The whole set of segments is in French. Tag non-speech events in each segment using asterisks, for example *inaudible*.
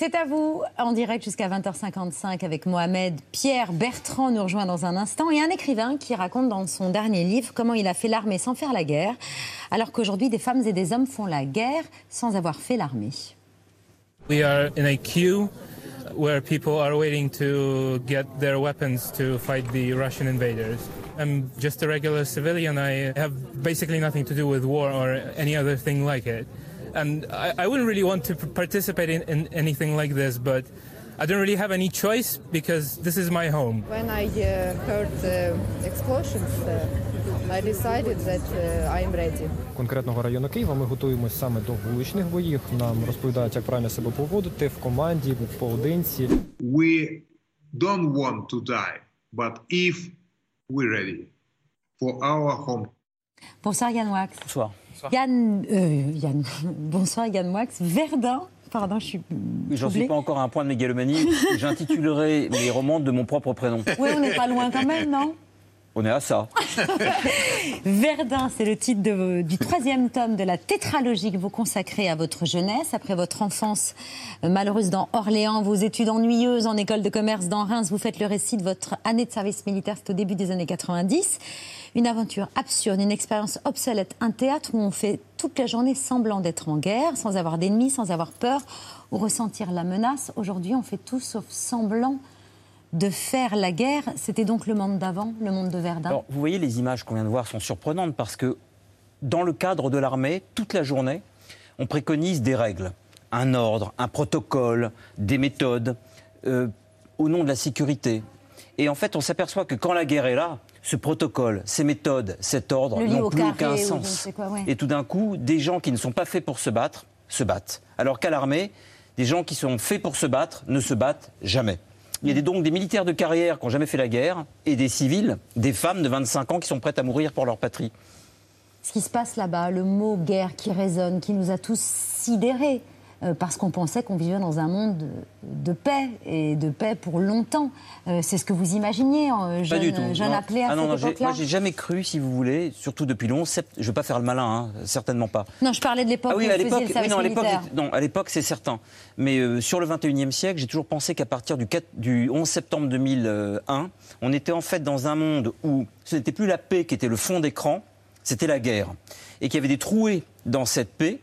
C'est à vous, en direct jusqu'à 20h55 avec Mohamed. Pierre Bertrand nous rejoint dans un instant et un écrivain qui raconte dans son dernier livre comment il a fait l'armée sans faire la guerre, alors qu'aujourd'hui des femmes et des hommes font la guerre sans avoir fait l'armée. We are in a queue where people are waiting to get their weapons to fight the Russian invaders. I'm just a regular civilian. I have basically nothing to do with war or any other thing like it. And I, I wouldn't really want to participate in, in, anything like this, but I don't really have any choice because this is my home. When I uh, heard the explosions, uh, I decided that uh, I am ready. Конкретного району Києва ми готуємося саме до вуличних боїв. Нам розповідають, як правильно себе поводити в команді, поодинці. We don't want to die, but if we're ready for our home. Bonsoir Yann Wax. Bonsoir. Yann, euh, Yann, *laughs* bonsoir Yann Wax. Verdun, pardon, je suis. J'en suis pas encore à un point de mégalomanie. *laughs* J'intitulerai mes romans de mon propre prénom. Oui, on n'est pas loin quand même, non? On est à ça. *laughs* Verdun, c'est le titre du troisième tome de la tétralogie que vous consacrez à votre jeunesse. Après votre enfance euh, malheureuse dans Orléans, vos études ennuyeuses en école de commerce dans Reims, vous faites le récit de votre année de service militaire, c'est au début des années 90. Une aventure absurde, une expérience obsolète, un théâtre où on fait toute la journée semblant d'être en guerre, sans avoir d'ennemis, sans avoir peur ou ressentir la menace. Aujourd'hui, on fait tout sauf semblant de faire la guerre. C'était donc le monde d'avant, le monde de Verdun. Alors, vous voyez, les images qu'on vient de voir sont surprenantes parce que dans le cadre de l'armée, toute la journée, on préconise des règles, un ordre, un protocole, des méthodes, euh, au nom de la sécurité. Et en fait, on s'aperçoit que quand la guerre est là, ce protocole, ces méthodes, cet ordre n'ont plus aucun sens. Et tout d'un coup, des gens qui ne sont pas faits pour se battre, se battent. Alors qu'à l'armée, des gens qui sont faits pour se battre ne se battent jamais. Il y a donc des militaires de carrière qui n'ont jamais fait la guerre et des civils, des femmes de 25 ans qui sont prêtes à mourir pour leur patrie. Ce qui se passe là-bas, le mot guerre qui résonne, qui nous a tous sidérés. Euh, parce qu'on pensait qu'on vivait dans un monde de, paix et de paix pour longtemps. Euh, c'est ce que vous imaginiez, euh, jeune, pas du tout. jeune appelé à ah non, cette Moi, j'ai jamais cru, si vous voulez, surtout depuis le 11 septembre. Je ne veux pas faire le malin, hein, certainement pas. Non, je parlais de l'époque ah oui, à l'époque, oui, non, à l'époque, non, à l'époque, c'est certain. Mais sur le 21e siècle, j'ai toujours pensé qu'à partir du, 4, du 11 septembre 2001, on était en fait dans un monde où ce n'était plus la paix qui était le fond d'écran, c'était la guerre. Et qu'il y avait des trouées dans cette paix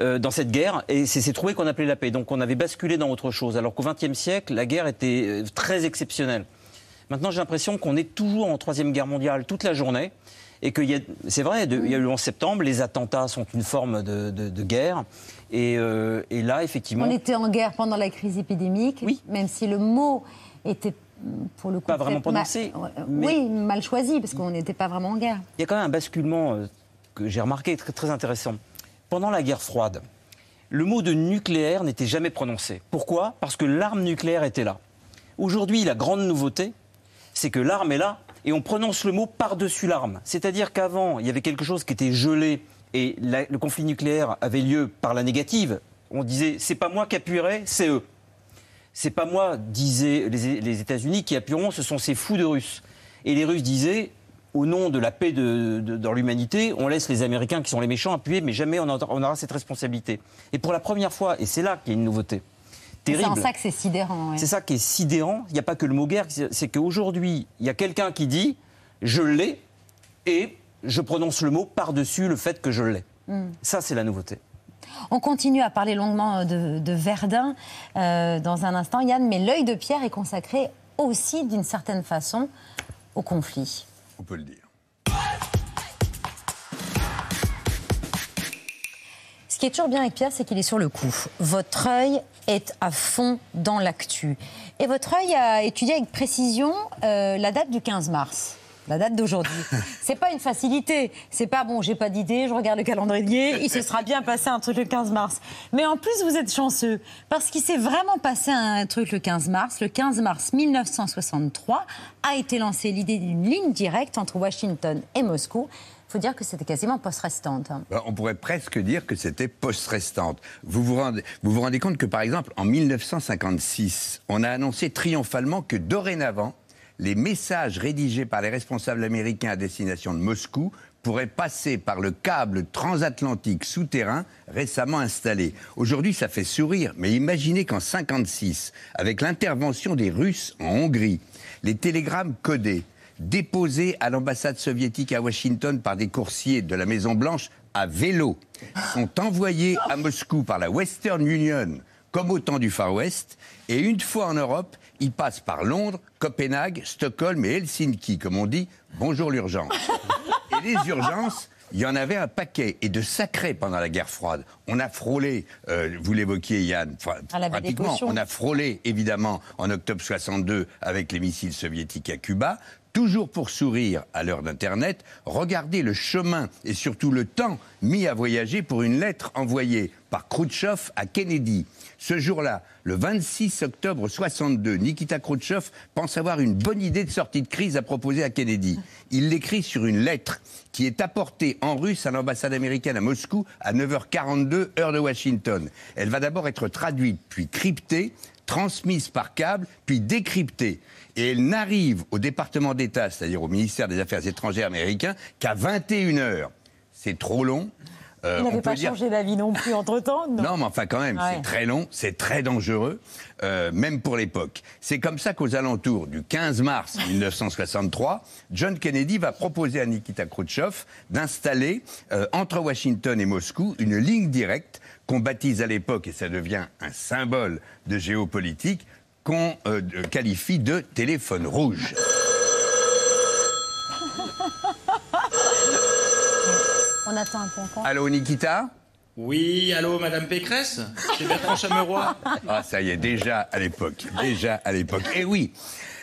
euh, dans cette guerre, et c'est ces trouvé qu'on appelait la paix. Donc on avait basculé dans autre chose, alors qu'au XXe siècle, la guerre était euh, très exceptionnelle. Maintenant, j'ai l'impression qu'on est toujours en Troisième Guerre mondiale toute la journée, et que c'est vrai, il y a eu le 11 septembre, les attentats sont une forme de, guerre, euh, et, là, effectivement... On était en guerre pendant la crise épidémique, oui. même si le mot était pour le coup... Pas vraiment prononcé. Oui, mal choisi, parce qu'on n'était pas vraiment en guerre. Il y a quand même un basculement que j'ai remarqué très, très intéressant pendant la guerre froide, le mot de nucléaire n'était jamais prononcé. Pourquoi? Parce que l'arme nucléaire était là. Aujourd'hui, la grande nouveauté, c'est que l'arme est là et on prononce le mot par-dessus l'arme. C'est-à-dire qu'avant, il y avait quelque chose qui était gelé et le conflit nucléaire avait lieu par la négative. On disait c'est pas moi qui appuierai, c'est eux. C'est pas moi, disaient les, les États-Unis, qui appuieront, ce sont ces fous de Russes. Et les Russes disaient au nom de la paix de, dans l'humanité, on laisse les Américains qui sont les méchants appuyer, mais jamais on aura, cette responsabilité. Et pour la première fois, et c'est là qu'il y a une nouveauté. C'est en ça que c'est sidérant. C'est ça qui est sidérant. Il n'y a pas que le mot guerre, c'est qu'aujourd'hui, il y a quelqu'un qui dit je l'ai et je prononce le mot par-dessus le fait que je l'ai. Hmm. Ça, c'est la nouveauté. On continue à parler longuement de, Verdun euh, dans un instant, Yann, mais l'œil de Pierre est consacré aussi, d'une certaine façon, au conflit on peut le dire. Ce qui est toujours bien avec Pierre, c'est qu'il est sur le coup. Votre œil est à fond dans l'actu. Et votre œil a étudié avec précision euh, la date du 15 mars la date d'aujourd'hui. *laughs* C'est pas une facilité. C'est pas bon, j'ai pas d'idée, je regarde le calendrier, il se sera bien passé un truc le 15 mars. Mais en plus, vous êtes chanceux parce qu'il s'est vraiment passé un truc le 15 mars. Le 15 mars 1963 a été lancée l'idée d'une ligne directe entre Washington et Moscou. Il faut dire que c'était quasiment post-restante. Hein. Ben, on pourrait presque dire que c'était post-restante. Vous vous, rendez, vous vous rendez compte que, par exemple, en 1956, on a annoncé triomphalement que dorénavant, les messages rédigés par les responsables américains à destination de Moscou pourrait passer par le câble transatlantique souterrain récemment installé. Aujourd'hui, ça fait sourire, mais imaginez qu'en 56, avec l'intervention des Russes en Hongrie, les télégrammes codés déposés à l'ambassade soviétique à Washington par des coursiers de la Maison Blanche à vélo sont envoyés à Moscou par la Western Union comme au temps du Far West, et une fois en Europe, ils passent par Londres, Copenhague, Stockholm et Helsinki, comme on dit, bonjour l'urgence. *laughs* Et les urgences, il y en avait un paquet, et de sacrés pendant la guerre froide. On a frôlé, euh, vous l'évoquiez Yann, des pratiquement, on a frôlé évidemment en octobre 62 avec les missiles soviétiques à Cuba. Toujours pour sourire à l'heure d'Internet, regardez le chemin et surtout le temps mis à voyager pour une lettre envoyée par Khrouchtchev à Kennedy. Ce jour-là, le 26 octobre 62, Nikita Khrouchtchev pense avoir une bonne idée de sortie de crise à proposer à Kennedy. Il l'écrit sur une lettre qui est apportée en russe à l'ambassade américaine à Moscou à 9h42, heure de Washington. Elle va d'abord être traduite, puis cryptée, transmise par câble, puis décryptée. Et elle n'arrive au département d'État, c'est-à-dire au ministère des Affaires étrangères américain, qu'à 21 heures. C'est trop long. Euh, Il n'avait pas dire- changé d'avis non plus entre-temps non. non, mais enfin quand même, Ouais. c'est très long, c'est très dangereux, euh, même pour l'époque. C'est comme ça qu'aux alentours du 15 mars *laughs* 1963, John Kennedy va proposer à Nikita Khrouchtchev d'installer euh, entre Washington et Moscou une ligne directe qu'on baptise à l'époque, et ça devient un symbole de géopolitique, qu'on euh, qualifie de téléphone rouge. *laughs* On attend un encore. Allô Nikita? Oui, allô, Madame Pécresse? C'est Bertrand Chameroy. Ah, ça y est, déjà à l'époque. Déjà à l'époque. Et oui,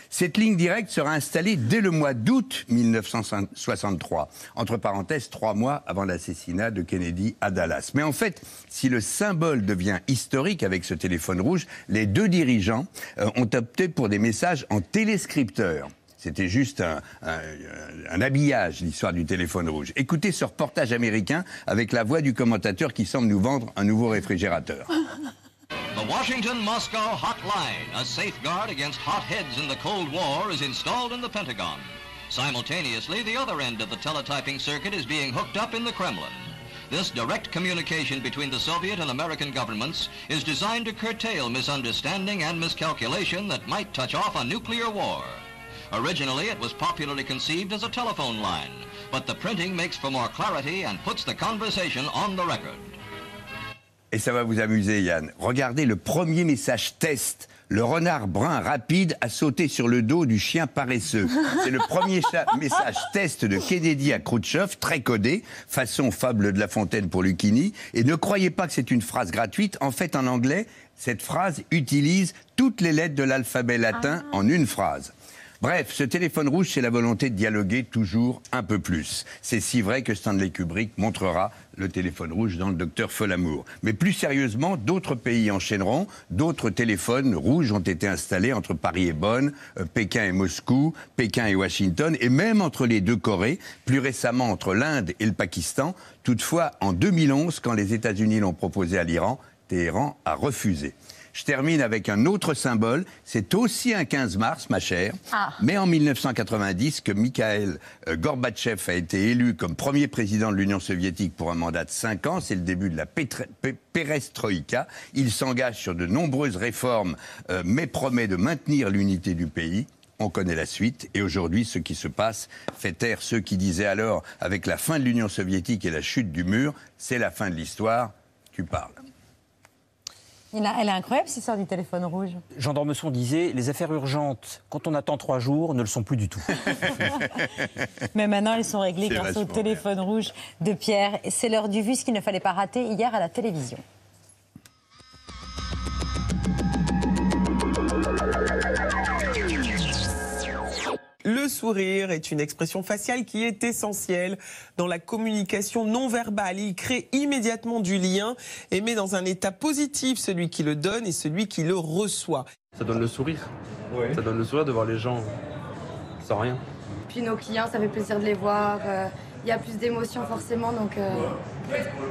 cette ligne directe sera installée dès le mois d'août 1963. Entre parenthèses, trois mois avant l'assassinat de Kennedy à Dallas. Mais en fait, si le symbole devient historique avec ce téléphone rouge, les deux dirigeants euh, ont opté pour des messages en téléscripteur. C'était juste un, habillage, l'histoire du téléphone rouge. Écoutez ce reportage américain avec la voix du commentateur qui semble nous vendre un nouveau réfrigérateur. *laughs* The Washington Moscow Hotline, a safeguard against hot heads in the Cold War, is installed in the Pentagon. Simultaneously, the other end of the teletyping circuit is being hooked up in the Kremlin. This direct communication between the Soviet and American governments is designed to curtail misunderstanding and miscalculation that might touch off a nuclear war. Originally, it was popularly conceived as a telephone line, but the printing makes for more clarity and puts the conversation on the record. Et ça va vous amuser, Yann. Regardez le premier message test. Le renard brun rapide a sauté sur le dos du chien paresseux. C'est le premier *laughs* message test de Kennedy à Khrouchtchev, très codé, façon fable de La Fontaine pour Lucchini. Et ne croyez pas que c'est une phrase gratuite. En fait, en anglais, cette phrase utilise toutes les lettres de l'alphabet latin en une phrase. Bref, ce téléphone rouge, c'est la volonté de dialoguer toujours un peu plus. C'est si vrai que Stanley Kubrick montrera le téléphone rouge dans le Docteur Folamour. Mais plus sérieusement, d'autres pays enchaîneront. D'autres téléphones rouges ont été installés entre Paris et Bonn, euh, Pékin et Moscou, Pékin et Washington, et même entre les deux Corées, plus récemment entre l'Inde et le Pakistan. Toutefois, en 2011, quand les États-Unis l'ont proposé à l'Iran, Téhéran a refusé. Je termine avec un autre symbole. C'est aussi un 15 mars, ma chère. Ah. Mais en 1990, que Mikhail euh, Gorbatchev a été élu comme premier président de l'Union soviétique pour un mandat de 5 ans, c'est le début de la perestroïka. Il s'engage sur de nombreuses réformes, euh, mais promet de maintenir l'unité du pays. On connaît la suite. Et aujourd'hui, ce qui se passe fait taire ceux qui disaient alors, avec la fin de l'Union soviétique et la chute du mur, c'est la fin de l'histoire. Tu parles. Il a- elle est incroyable, cette histoire du téléphone rouge. Jean d'Ormesson disait les affaires urgentes, quand on attend trois jours, ne le sont plus du tout. *laughs* Mais maintenant, elles sont réglées C'est grâce au téléphone rouge de Pierre. Et C'est l'heure du vu, ce qu'il ne fallait pas rater hier à la télévision. Le sourire est une expression faciale qui est essentielle dans la communication non verbale. Il crée immédiatement du lien et met dans un état positif celui qui le donne et celui qui le reçoit. Ça donne le sourire. Ça donne le sourire de voir les gens sans rien. Puis nos clients, ça fait plaisir de les voir. Il y a plus d'émotions forcément, donc, euh,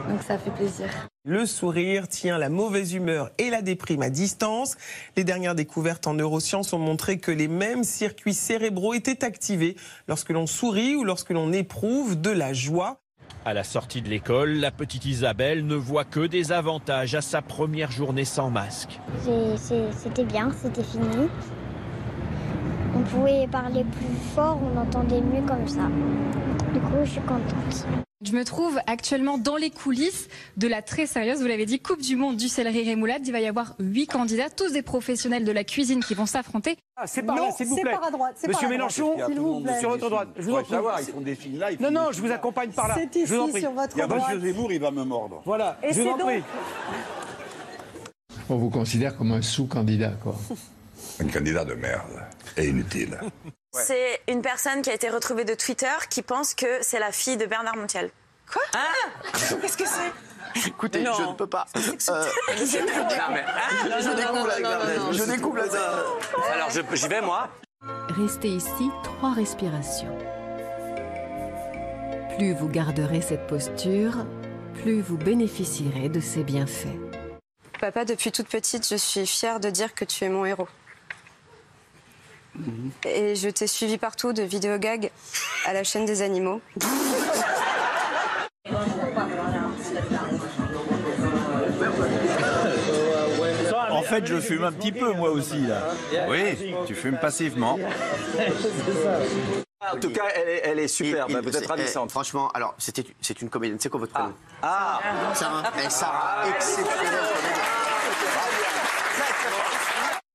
donc ça fait plaisir. Le sourire tient la mauvaise humeur et la déprime à distance. Les dernières découvertes en neurosciences ont montré que les mêmes circuits cérébraux étaient activés lorsque l'on sourit ou lorsque l'on éprouve de la joie. À la sortie de l'école, la petite Isabelle ne voit que des avantages à sa première journée sans masque. C'était bien, c'était fini. On pouvait parler plus fort, on entendait mieux comme ça. Du coup, je suis contente. Je me trouve actuellement dans les coulisses de la très sérieuse, vous l'avez dit, Coupe du Monde du céleri rémoulade. Il va y avoir huit candidats, tous des professionnels de la cuisine qui vont s'affronter. Ah, c'est par là, s'il vous plaît. par à droite. c'est Monsieur par à Mélenchon, droite. S'il vous plaît. sur votre droite. Je vous en prie. savoir, ils font des films là. Non, non, je vous accompagne par là. C'est je vous en ici, prie. sur votre Il y a droite. Monsieur Zemmour, il va me mordre. Voilà, Et je vous en prie. On vous considère comme un sous-candidat, quoi. Un candidat de merde et inutile. C'est une personne qui a été retrouvée de Twitter qui pense que c'est la fille de Bernard Montiel. Quoi *laughs* Qu'est-ce que c'est Écoutez, Non. je ne peux pas. Euh, Je découvre la. Je découvre la garde. Alors je- j'y vais moi. Restez ici trois respirations. Plus vous garderez cette posture, plus vous bénéficierez de ses bienfaits. Papa, depuis toute petite, je suis fière de dire que tu es mon héros. Et je t'ai suivi partout, de vidéogag à la chaîne des animaux. En fait, je fume un petit peu moi aussi là. Oui, tu fumes passivement. En tout cas, elle est, elle est super. Il- il- vous êtes c'est- ravissante. eh, Franchement, alors, c'était, c'est une comédienne. C'est quoi votre prénom? Ah, Sarah. Eh, Sarah, exceptionnelle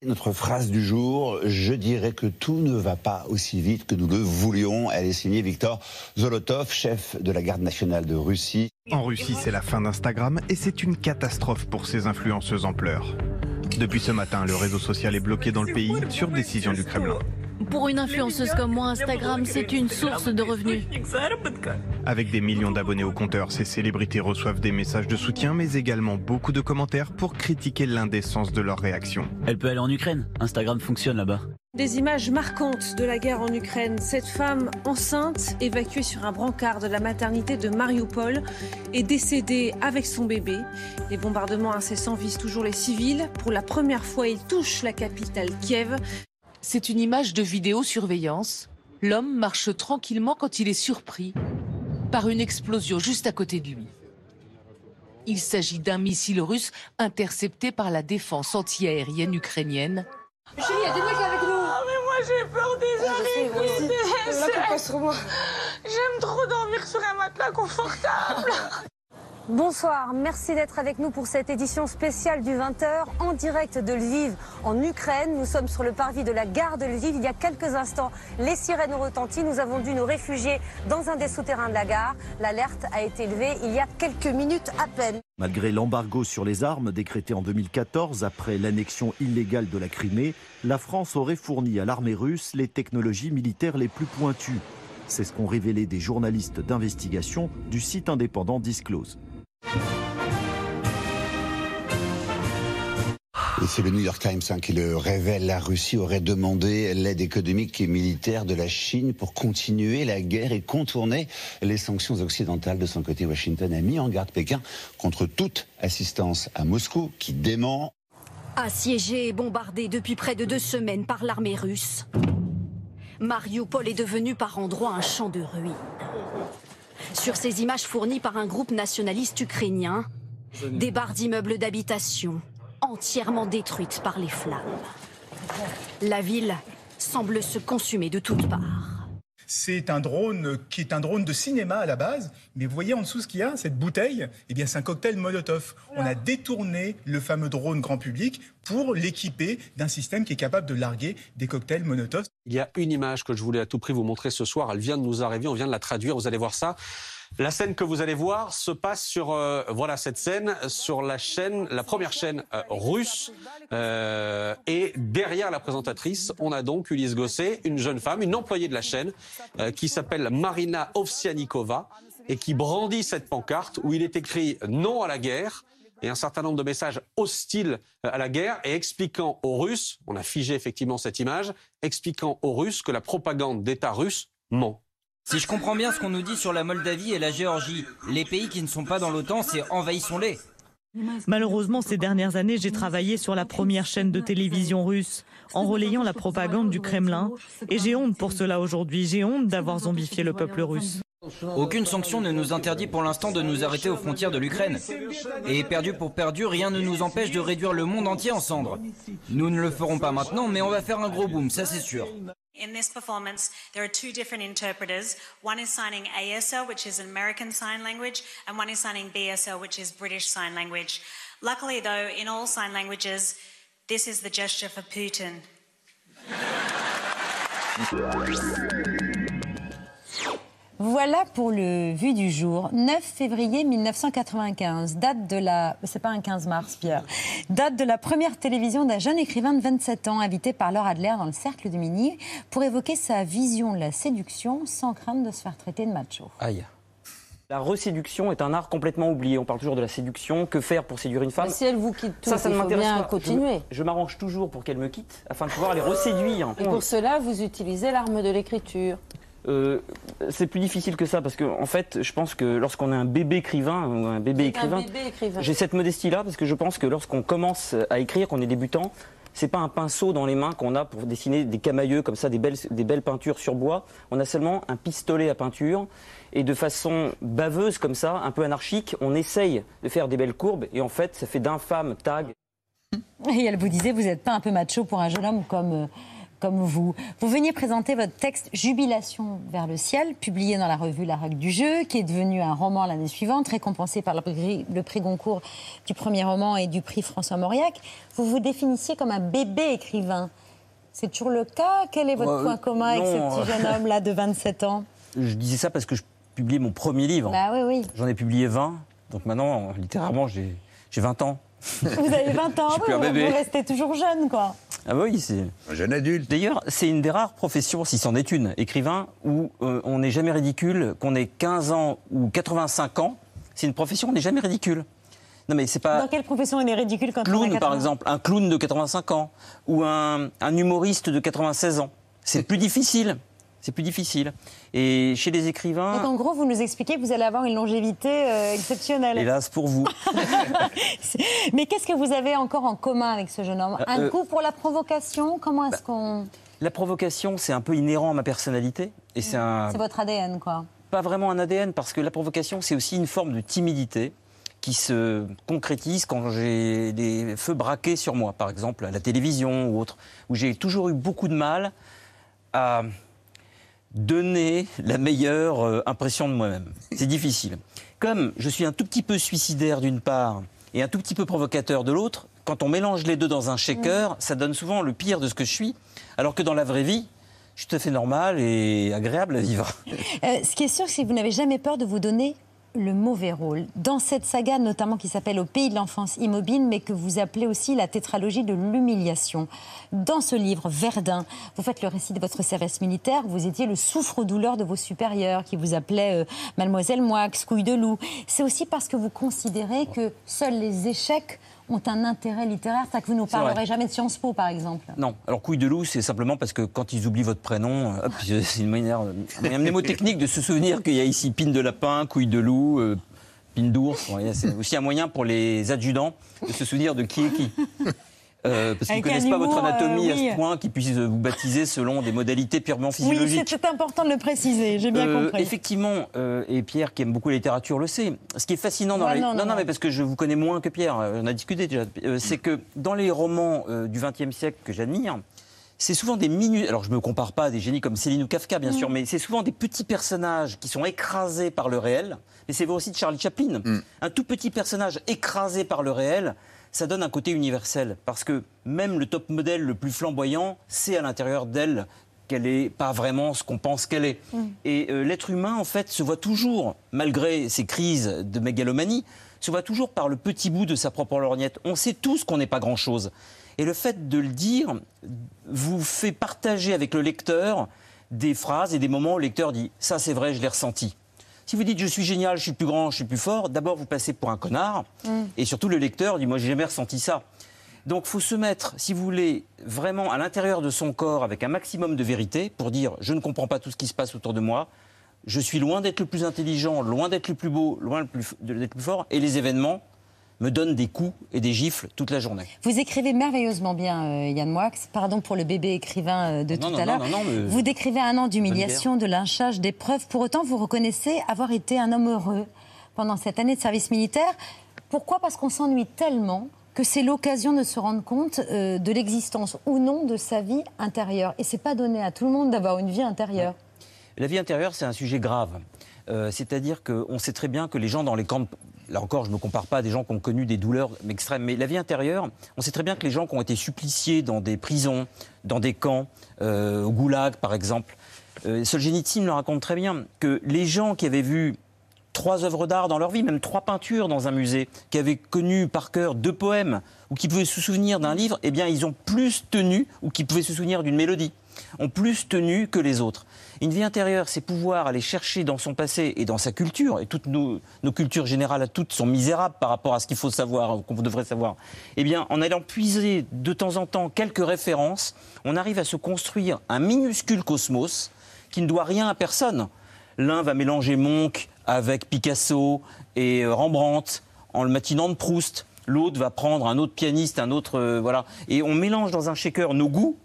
Notre phrase du jour, je dirais que tout ne va pas aussi vite que nous le voulions. Elle est signée Victor Zolotov, chef de la garde nationale de Russie. En Russie, c'est la fin d'Instagram et c'est une catastrophe pour ces influenceuses en pleurs. Depuis ce matin, le réseau social est bloqué dans le pays sur décision du Kremlin. Pour une influenceuse comme moi, Instagram, c'est une source de revenus. Avec des millions d'abonnés au compteur, ces célébrités reçoivent des messages de soutien, mais également beaucoup de commentaires pour critiquer l'indécence de leurs réactions. Elle peut aller en Ukraine. Instagram fonctionne là-bas. Des images marquantes de la guerre en Ukraine. Cette femme enceinte, évacuée sur un brancard de la maternité de Mariupol, est décédée avec son bébé. Les bombardements incessants visent toujours les civils. Pour la première fois, ils touchent la capitale Kiev. C'est une image de vidéosurveillance. L'homme marche tranquillement quand il est surpris par une explosion juste à côté de lui. Il s'agit d'un missile russe intercepté par la défense antiaérienne ukrainienne. Chérie, il y a des mecs avec nous. Ah, mais moi j'ai peur des Ah, araignées. Moi. J'aime trop dormir sur un matelas confortable. *laughs* Bonsoir, merci d'être avec nous pour cette édition spéciale du 20h en direct de Lviv en Ukraine. Nous sommes sur le parvis de la gare de Lviv. Il y a quelques instants, les sirènes ont retenti. Nous avons dû nous réfugier dans un des souterrains de la gare. L'alerte a été levée il y a quelques minutes à peine. Malgré l'embargo sur les armes décrété en 2014 après l'annexion illégale de la Crimée, la France aurait fourni à l'armée russe les technologies militaires les plus pointues. C'est ce qu'ont révélé des journalistes d'investigation du site indépendant Disclose. C'est le New York Times hein, qui le révèle. La Russie aurait demandé l'aide économique et militaire de la Chine pour continuer la guerre et contourner les sanctions occidentales. De son côté, Washington a mis en garde Pékin contre toute assistance à Moscou qui dément. Assiégé et bombardé depuis près de deux semaines par l'armée russe, Mariupol est devenu par endroits un champ de ruines. Sur ces images fournies par un groupe nationaliste ukrainien, des barres d'immeubles d'habitation entièrement détruites par les flammes. La ville semble se consumer de toutes parts. C'est un drone qui est un drone de cinéma à la base, mais vous voyez en dessous ce qu'il y a, cette bouteille, eh bien c'est un cocktail Molotov. On a détourné le fameux drone grand public pour l'équiper d'un système qui est capable de larguer des cocktails Molotov. Il y a une image que je voulais à tout prix vous montrer ce soir. Elle vient de nous arriver, on vient de la traduire. Vous allez voir ça. La scène que vous allez voir se passe sur euh, voilà cette scène sur la chaîne, la première chaîne euh, russe. Euh, et derrière la présentatrice, on a donc Ulysse Gosset, une jeune femme, une employée de la chaîne, qui s'appelle Marina Ovsianikova et qui brandit cette pancarte où il est écrit non à la guerre et un certain nombre de messages hostiles à la guerre et expliquant aux Russes, on a figé effectivement cette image, expliquant aux Russes que la propagande d'État russe ment. Si je comprends bien ce qu'on nous dit sur la Moldavie et la Géorgie, les pays qui ne sont pas dans l'OTAN, c'est envahissons-les. Malheureusement, ces dernières années, j'ai travaillé sur la première chaîne de télévision russe, en relayant la propagande du Kremlin. Et j'ai honte pour cela aujourd'hui. J'ai honte d'avoir zombifié le peuple russe. Aucune sanction ne nous interdit pour l'instant de nous arrêter aux frontières de l'Ukraine. Et perdu pour perdu, rien ne nous empêche de réduire le monde entier en cendres. Nous ne le ferons pas maintenant, mais on va faire un gros boom, ça c'est sûr. In this performance, there are two different interpreters. One is signing ASL, which is an American Sign Language, and one is signing BSL, which is British Sign Language. Luckily, though, in all sign languages, this is the gesture for Putin. *laughs* Voilà pour le vu du jour. 9 février 1995, date de la. C'est pas un 15 mars, Pierre. Date de la première télévision d'un jeune écrivain de 27 ans, invité par Laure Adler dans le Cercle de Mini, pour évoquer sa vision de la séduction sans crainte de se faire traiter de macho. Aïe. La reséduction est un art complètement oublié. On parle toujours de la séduction. Que faire pour séduire une femme? Mais si elle vous quitte tout, ça, ça il ne faut m'intéresse bien pas. continuer. Je, je m'arrange toujours pour qu'elle me quitte afin de pouvoir les reséduire. Et pour cela, vous utilisez l'arme de l'écriture. Euh, c'est plus difficile que ça parce que en fait, je pense que lorsqu'on est un bébé écrivain ou un bébé écrivain, j'ai cette modestie-là parce que je pense que lorsqu'on commence à écrire, qu'on est débutant, c'est pas un pinceau dans les mains qu'on a pour dessiner des camailleux comme ça, des belles, des belles peintures sur bois. On a seulement un pistolet à peinture et de façon baveuse comme ça, un peu anarchique, on essaye de faire des belles courbes et en fait, ça fait d'infâmes tags. Et elle vous disait, vous n'êtes pas un peu macho pour un jeune homme comme, euh, comme vous. Vous veniez présenter votre texte Jubilation vers le ciel, publié dans la revue La Règle du jeu, qui est devenu un roman l'année suivante, récompensé par le prix, le prix Goncourt du premier roman et du prix François Mauriac. Vous vous définissiez comme un bébé écrivain. C'est toujours le cas? Quel est votre Euh, point commun avec ce petit jeune homme-là de 27 ans? Je disais ça parce que je publiais mon premier livre. Bah oui, oui. J'en ai publié 20, donc maintenant, littéralement, j'ai j'ai 20 ans. Vous avez 20 ans, *laughs* oui, vous restez toujours jeune, quoi. Ah bah oui, c'est... Un jeune adulte. D'ailleurs, c'est une des rares professions, si c'en est une, écrivain, où euh, on n'est jamais ridicule, qu'on ait 15 ans ou 85 ans. C'est une profession, on n'est jamais ridicule. Non mais c'est pas... Dans quelle profession on est ridicule quand on a Clown, 80 par exemple, un clown de 85 ans, ou un, un humoriste de 96 ans. C'est plus difficile. C'est plus difficile. Et chez les écrivains... Donc en gros, vous nous expliquez que vous allez avoir une longévité euh, exceptionnelle. Hélas pour vous. *laughs* Mais qu'est-ce que vous avez encore en commun avec ce jeune homme Un Euh, goût pour la provocation Comment est-ce qu'on... La provocation, c'est un peu inhérent à ma personnalité. Et c'est un... C'est votre ADN, quoi. pas vraiment un ADN parce que la provocation, c'est aussi une forme de timidité qui se concrétise quand j'ai des feux braqués sur moi, par exemple à la télévision ou autre, où j'ai toujours eu beaucoup de mal à donner la meilleure euh, impression de moi-même. C'est difficile. Comme je suis un tout petit peu suicidaire d'une part et un tout petit peu provocateur de l'autre, quand on mélange les deux dans un shaker, ça donne souvent le pire de ce que je suis, alors que dans la vraie vie, je suis tout à fait normal et agréable à vivre. Euh, ce qui est sûr, c'est que vous n'avez jamais peur de vous donner le mauvais rôle. Dans cette saga, notamment qui s'appelle Au pays de l'enfance immobile, mais que vous appelez aussi la tétralogie de l'humiliation. Dans ce livre, Verdun, vous faites le récit de votre service militaire. Vous étiez le souffre-douleur de vos supérieurs qui vous appelaient euh, Mademoiselle Moix, couille de loup. C'est aussi parce que vous considérez que seuls les échecs ont un intérêt littéraire. C'est-à-dire que vous ne nous parlerez jamais de Sciences Po, par exemple. Non, alors couille de loup, c'est simplement parce que quand ils oublient votre prénom, euh, *laughs* c'est une manière, un moyen mnémotechnique de se souvenir qu'il y a ici pine de lapin, couille de loup, euh, pine d'ours. C'est aussi un moyen pour les adjudants de se souvenir de qui est qui. *laughs* Euh, parce qu'ils ne connaissent pas votre euh, anatomie oui. à ce point qu'ils puissent vous baptiser selon des modalités purement Oui, physiologiques. c'était important de le préciser, j'ai bien Euh, compris. Effectivement, euh, et Pierre qui aime beaucoup la littérature le sait. Ce qui est fascinant dans Ouais, les... non, non, non. mais parce que je vous connais moins que Pierre. euh, On a discuté déjà. Euh, c'est que dans les romans euh, du XXe siècle que j'admire, c'est souvent des minutes. Alors je me compare pas à des génies comme Céline ou Kafka, bien Mm. sûr, mais c'est souvent des petits personnages qui sont écrasés par le réel. Mais c'est vrai aussi de Charlie Chaplin. Un tout petit personnage écrasé par le réel. Ça donne un côté universel parce que même le top modèle le plus flamboyant, c'est à l'intérieur d'elle qu'elle n'est pas vraiment ce qu'on pense qu'elle est. Et euh, l'être humain, en fait, se voit toujours, malgré ses crises de mégalomanie, se voit toujours par le petit bout de sa propre lorgnette. On sait tous qu'on n'est pas grand-chose. Et le fait de le dire vous fait partager avec le lecteur des phrases et des moments où le lecteur dit Ça, c'est vrai, je l'ai ressenti. Si vous dites je suis génial, je suis plus grand, je suis plus fort, d'abord vous passez pour un connard. Et surtout le lecteur dit moi j'ai jamais ressenti ça. Donc faut se mettre, si vous voulez, vraiment à l'intérieur de son corps avec un maximum de vérité pour dire je ne comprends pas tout ce qui se passe autour de moi. je suis loin d'être le plus intelligent, loin d'être le plus beau, loin d'être le plus fort, et les événements me donnent des coups et des gifles toute la journée. Vous écrivez merveilleusement bien, euh, Yann Moix. Pardon pour le bébé écrivain euh, de tout à l'heure. Vous décrivez un an d'humiliation, de lynchage, d'épreuves. Pour autant, vous reconnaissez avoir été un homme heureux pendant cette année de service militaire. Pourquoi? Parce qu'on s'ennuie tellement que c'est l'occasion de se rendre compte euh, de l'existence ou non de sa vie intérieure. Et c'est pas donné à tout le monde d'avoir une vie intérieure. La vie intérieure, c'est un sujet grave. C'est-à-dire qu'on sait très bien que les gens dans les camps là encore, je ne me compare pas à des gens qui ont connu des douleurs extrêmes, mais la vie intérieure, on sait très bien que les gens qui ont été suppliciés dans des prisons, dans des camps, euh, au goulag par exemple, euh, Solzhenitsyn le raconte très bien, que les gens qui avaient vu trois œuvres d'art dans leur vie, même trois peintures dans un musée, qui avaient connu par cœur deux poèmes, ou qui pouvaient se souvenir d'un livre, eh bien, ils ont plus tenu, ou qui pouvaient se souvenir d'une mélodie, ont plus tenu que les autres. Une vie intérieure, c'est pouvoir aller chercher dans son passé et dans sa culture, et toutes nos, cultures générales à toutes sont misérables par rapport à ce qu'il faut savoir, qu'on devrait savoir. Eh bien, en allant puiser de temps en temps quelques références, on arrive à se construire un minuscule cosmos qui ne doit rien à personne. L'un va mélanger Monk avec Picasso et euh, Rembrandt en le matinant de Proust. L'autre va prendre un autre pianiste, un autre. Euh, voilà. Et on mélange dans un shaker nos goûts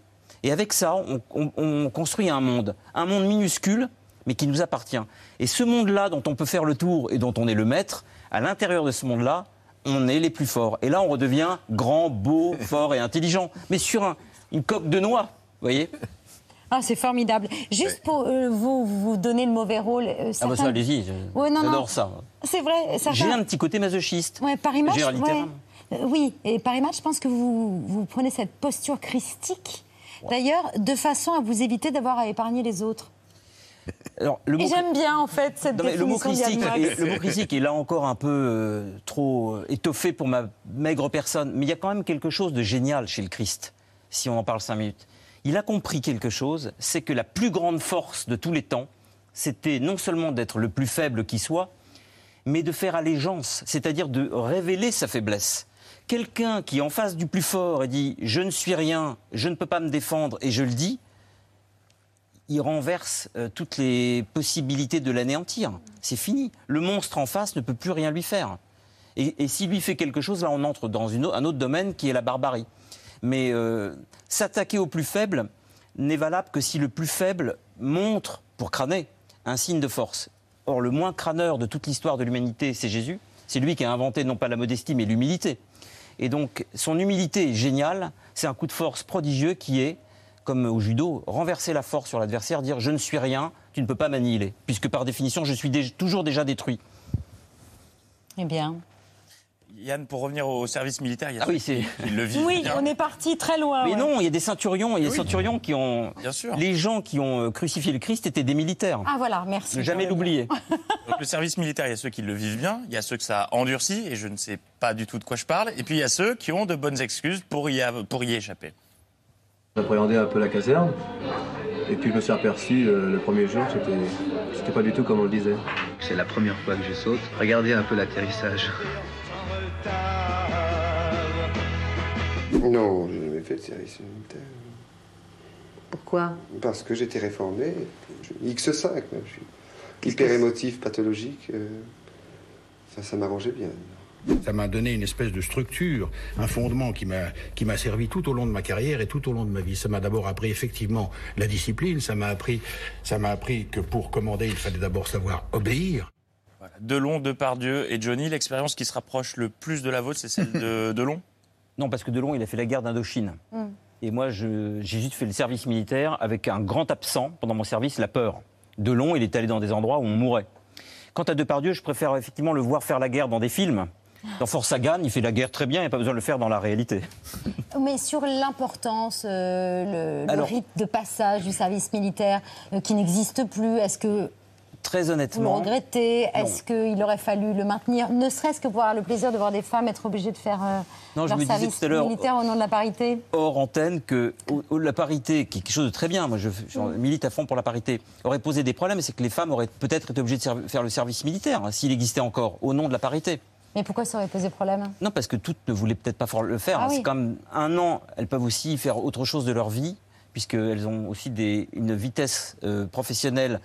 et avec ça, on, construit un monde, un monde minuscule, mais qui nous appartient. Et ce monde-là, dont on peut faire le tour et dont on est le maître, à l'intérieur de ce monde-là, on est les plus forts. Et là, on redevient grand, beau, *laughs* fort et intelligent. Mais sur une coque de noix, vous voyez *laughs* ah, c'est formidable. Juste pour euh, vous, vous donner le mauvais rôle. Euh, Ah, bah ça, allez-y. J'adore ça. C'est vrai. J'ai un petit côté masochiste. Ouais, Paris Match. Ouais. Euh, oui, et Paris Match, je pense que vous, vous prenez cette posture christique D'ailleurs, de façon à vous éviter d'avoir à épargner les autres. *laughs* Alors, le Et j'aime bien en fait cette définition le mot critique, le mot critique est là encore un peu euh, trop euh, étoffé pour ma maigre personne, mais il y a quand même quelque chose de génial chez le Christ, si on en parle cinq minutes. Il a compris quelque chose, c'est que la plus grande force de tous les temps, c'était non seulement d'être le plus faible qui soit, mais de faire allégeance, c'est-à-dire de révéler sa faiblesse quelqu'un qui est en face du plus fort et dit je ne suis rien, je ne peux pas me défendre et je le dis, il renverse euh, toutes les possibilités de l'anéantir. C'est fini. Le monstre en face ne peut plus rien lui faire. Et, s'il lui fait quelque chose, là on entre dans un autre domaine qui est la barbarie. Mais euh, s'attaquer au plus faible n'est valable que si le plus faible montre, pour crâner, un signe de force. Or, le moins crâneur de toute l'histoire de l'humanité, c'est Jésus. C'est lui qui a inventé non pas la modestie, mais l'humilité. Et donc, son humilité est géniale. C'est un coup de force prodigieux qui est, comme au judo, renverser la force sur l'adversaire, dire je ne suis rien, tu ne peux pas m'annihiler, puisque par définition, je suis toujours déjà détruit. Eh bien, Yann, pour revenir au service militaire, il y a ah oui, c'est... le vivent. Oui, on est parti très loin. Mais non, il y a des ceinturions, il y a des ceinturions qui ont. Bien sûr. Les gens qui ont euh, crucifié le Christ étaient des militaires. Ah voilà, merci. Ne jamais l'oublier. *laughs* le service militaire, il y a ceux qui le vivent bien, il y a ceux que ça a endurci, et je ne sais pas du tout de quoi je parle, et puis il y a ceux qui ont de bonnes excuses pour y, pour y échapper. J'appréhendais un peu la caserne, et puis je me suis aperçu euh, le premier jour, c'était, c'était pas du tout comme on le disait. C'est la première fois que je saute. Regardez un peu l'atterrissage. Non, je n'ai jamais fait de service militaire. Pourquoi? Parce que j'étais réformé. X5, même. Je suis hyper émotif, pathologique. Euh, ça, ça m'arrangeait bien. Ça m'a donné une espèce de structure, un fondement qui m'a qui m'a servi tout au long de ma carrière et tout au long de ma vie. Ça m'a d'abord appris effectivement la discipline. Ça m'a appris ça m'a appris que pour commander il fallait d'abord savoir obéir. Voilà. Delon, Depardieu et Johnny, l'expérience qui se rapproche le plus de la vôtre, c'est celle de *laughs* Delon? Non, parce que Delon, il a fait la guerre d'Indochine. Mm. Et moi, j'ai juste fait le service militaire avec un grand absent pendant mon service, la peur. Delon, il est allé dans des endroits où on mourait. Quant à Depardieu, je préfère effectivement le voir faire la guerre dans des films. Dans Force Gagne, il fait la guerre très bien, il n'y a pas besoin de le faire dans la réalité. *laughs* Mais sur l'importance, euh, le, rite de passage du service militaire euh, qui n'existe plus, est-ce que Très honnêtement. Vous le regrettez Est-ce qu'il aurait fallu le maintenir Ne serait-ce que pour avoir le plaisir de voir des femmes être obligées de faire euh, leur service militaire au nom de la parité? Hors antenne, que la parité, qui est quelque chose de très bien, moi je, milite à fond pour la parité, aurait posé des problèmes, c'est que les femmes auraient peut-être été obligées de faire le service militaire, hein, s'il existait encore, au nom de la parité. Mais pourquoi ça aurait posé problème? Non, parce que toutes ne voulaient peut-être pas le faire. Ah c'est comme un an, elles peuvent aussi faire autre chose de leur vie, puisqu'elles ont aussi des, une vitesse euh, professionnelle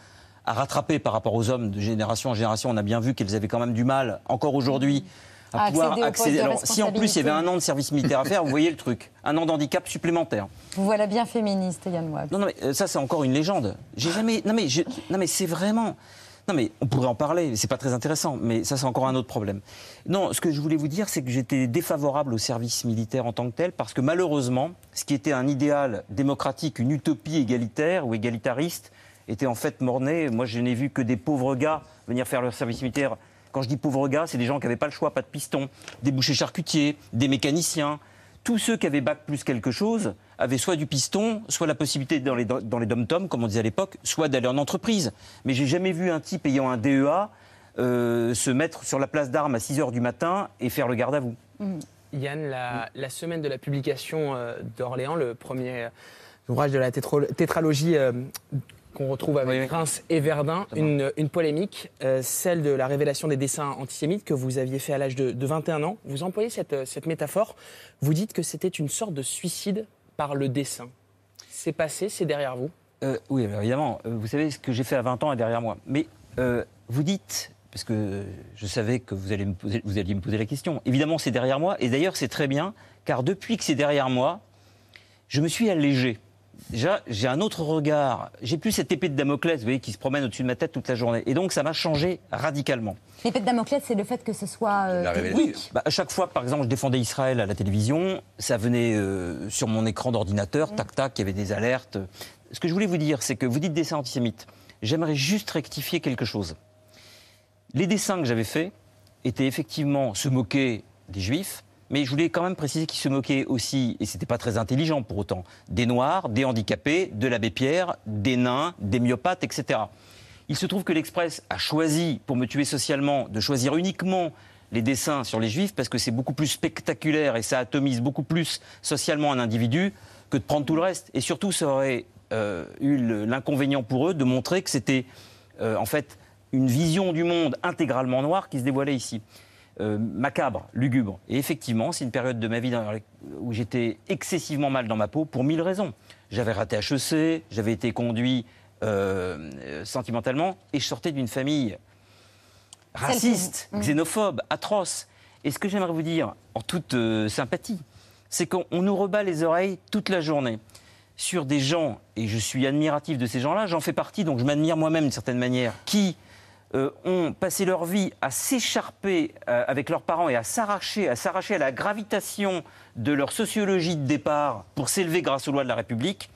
à rattraper par rapport aux hommes de génération en génération. On a bien vu qu'elles avaient quand même du mal, encore aujourd'hui, à, À pouvoir accéder Alors, si en plus il y avait un an de service militaire à faire, vous voyez le truc. Un an d'handicap supplémentaire. Vous voilà bien féministe, Yann Wab. Non, non, mais euh, ça, c'est encore une légende. J'ai jamais. Non, mais, je- non, mais c'est vraiment. Non, mais on pourrait en parler, c'est pas très intéressant, mais ça, c'est encore un autre problème. Non, ce que je voulais vous dire, c'est que j'étais défavorable au service militaire en tant que tel, parce que malheureusement, ce qui était un idéal démocratique, une utopie égalitaire ou égalitariste, était en fait morné. Moi, je n'ai vu que des pauvres gars venir faire leur service militaire. Quand je dis pauvres gars, c'est des gens qui n'avaient pas le choix, pas de piston, des bouchers charcutiers, des mécaniciens. Tous ceux qui avaient bac plus quelque chose avaient soit du piston, soit la possibilité dans les, dans les dom-toms, comme on disait à l'époque, soit d'aller en entreprise. Mais j'ai jamais vu un type ayant un DEA euh, se mettre sur la place d'armes à 6 h du matin et faire le garde à vous. Yann, la, la semaine de la publication euh, d'Orléans, le premier euh, ouvrage de la tétro- tétralogie euh, qu'on retrouve avec Reims et Verdun, une, une polémique, euh, celle de la révélation des dessins antisémites que vous aviez fait à l'âge de, de 21 ans. Vous employez cette, euh, cette métaphore. Vous dites que c'était une sorte de suicide par le dessin. C'est passé, c'est derrière vous? Euh, oui, évidemment. Vous savez, ce que j'ai fait à 20 ans est derrière moi. Mais euh, vous dites, parce que je savais que vous, allez me poser, vous alliez me poser la question, évidemment, c'est derrière moi. Et d'ailleurs, c'est très bien, car depuis que c'est derrière moi, je me suis allégé. Déjà, j'ai un autre regard. J'ai plus cette épée de Damoclès, vous voyez, qui se promène au-dessus de ma tête toute la journée. Et donc, ça m'a changé radicalement. L'épée de Damoclès, c'est le fait que ce soit euh, Oui, bah, à chaque fois, par exemple, je défendais Israël à la télévision, ça venait euh, sur mon écran d'ordinateur, tac tac, il y avait des alertes. Ce que je voulais vous dire, c'est que vous dites dessin antisémite. J'aimerais juste rectifier quelque chose. Les dessins que j'avais faits étaient effectivement se moquer des juifs, mais je voulais quand même préciser qu'ils se moquaient aussi, et c'était pas très intelligent pour autant, des noirs, des handicapés, de l'abbé Pierre, des nains, des myopathes, etc. Il se trouve que l'Express a choisi, pour me tuer socialement, de choisir uniquement les dessins sur les juifs parce que c'est beaucoup plus spectaculaire et ça atomise beaucoup plus socialement un individu que de prendre tout le reste. Et surtout, ça aurait euh, eu l'inconvénient pour eux de montrer que c'était euh, en fait une vision du monde intégralement noire qui se dévoilait ici. Euh, macabre, lugubre. Et effectivement, c'est une période de ma vie dans où j'étais excessivement mal dans ma peau pour mille raisons. J'avais raté HEC, j'avais été conduit euh, euh, sentimentalement et je sortais d'une famille raciste, xénophobe, atroce. Et ce que j'aimerais vous dire, en toute euh, sympathie, c'est qu'on on nous rebat les oreilles toute la journée sur des gens, et je suis admiratif de ces gens-là, j'en fais partie, donc je m'admire moi-même d'une certaine manière, qui euh, ont passé leur vie à s'écharper euh, avec leurs parents et à s'arracher, à s'arracher à la gravitation de leur sociologie de départ pour s'élever grâce aux lois de la République.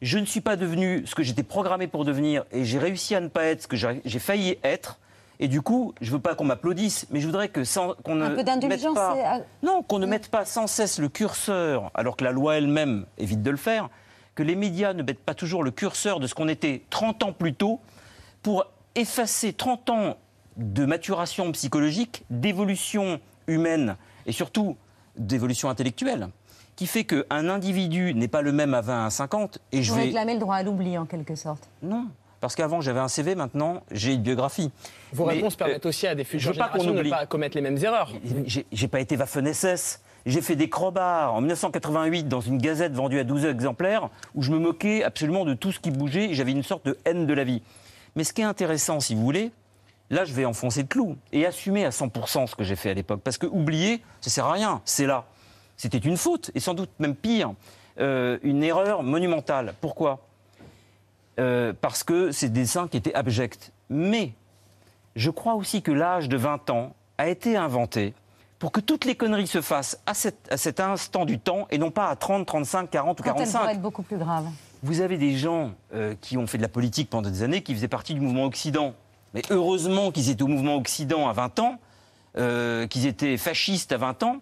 Je ne suis pas devenu ce que j'étais programmé pour devenir et j'ai réussi à ne pas être ce que j'ai failli être. Et du coup, je veux pas qu'on m'applaudisse, mais je voudrais que sans qu'on ne peu mette pas, non, qu'on ne mette pas sans cesse le curseur, alors que la loi elle-même évite de le faire, que les médias ne mettent pas toujours le curseur de ce qu'on était 30 ans plus tôt pour effacer 30 ans de maturation psychologique, d'évolution humaine et surtout d'évolution intellectuelle, qui fait qu'un individu n'est pas le même à 20 à 50 et je Vous vais... réclamez le droit à l'oubli, en quelque sorte. Non, parce qu'avant j'avais un CV, maintenant j'ai une biographie. Vos Mais, réponses euh, permettent aussi à des je futures veux pas qu'on générations de ne pas commettre les mêmes erreurs. J'ai j'ai pas été Waffen-SS. J'ai fait des crobards en 1988 dans une gazette vendue à 12 exemplaires où je me moquais absolument de tout ce qui bougeait et j'avais une sorte de haine de la vie. Mais ce qui est intéressant, si vous voulez, là je vais enfoncer le clou et assumer à 100% ce que j'ai fait à l'époque. Parce que oublier, ça sert à rien, c'est là. C'était une faute et sans doute même pire, euh, une erreur monumentale. Pourquoi? Euh, Parce que c'est des dessins qui étaient abjects. Mais je crois aussi que l'âge de 20 ans a été inventé pour que toutes les conneries se fassent à cet, à cet instant du temps et non pas à 30, 35, 40 ou Quand elle 45. pourrait être beaucoup plus grave. Vous avez des gens euh, qui ont fait de la politique pendant des années, qui faisaient partie du mouvement Occident. Mais heureusement qu'ils étaient au mouvement Occident à 20 ans, euh, qu'ils étaient fascistes à 20 ans,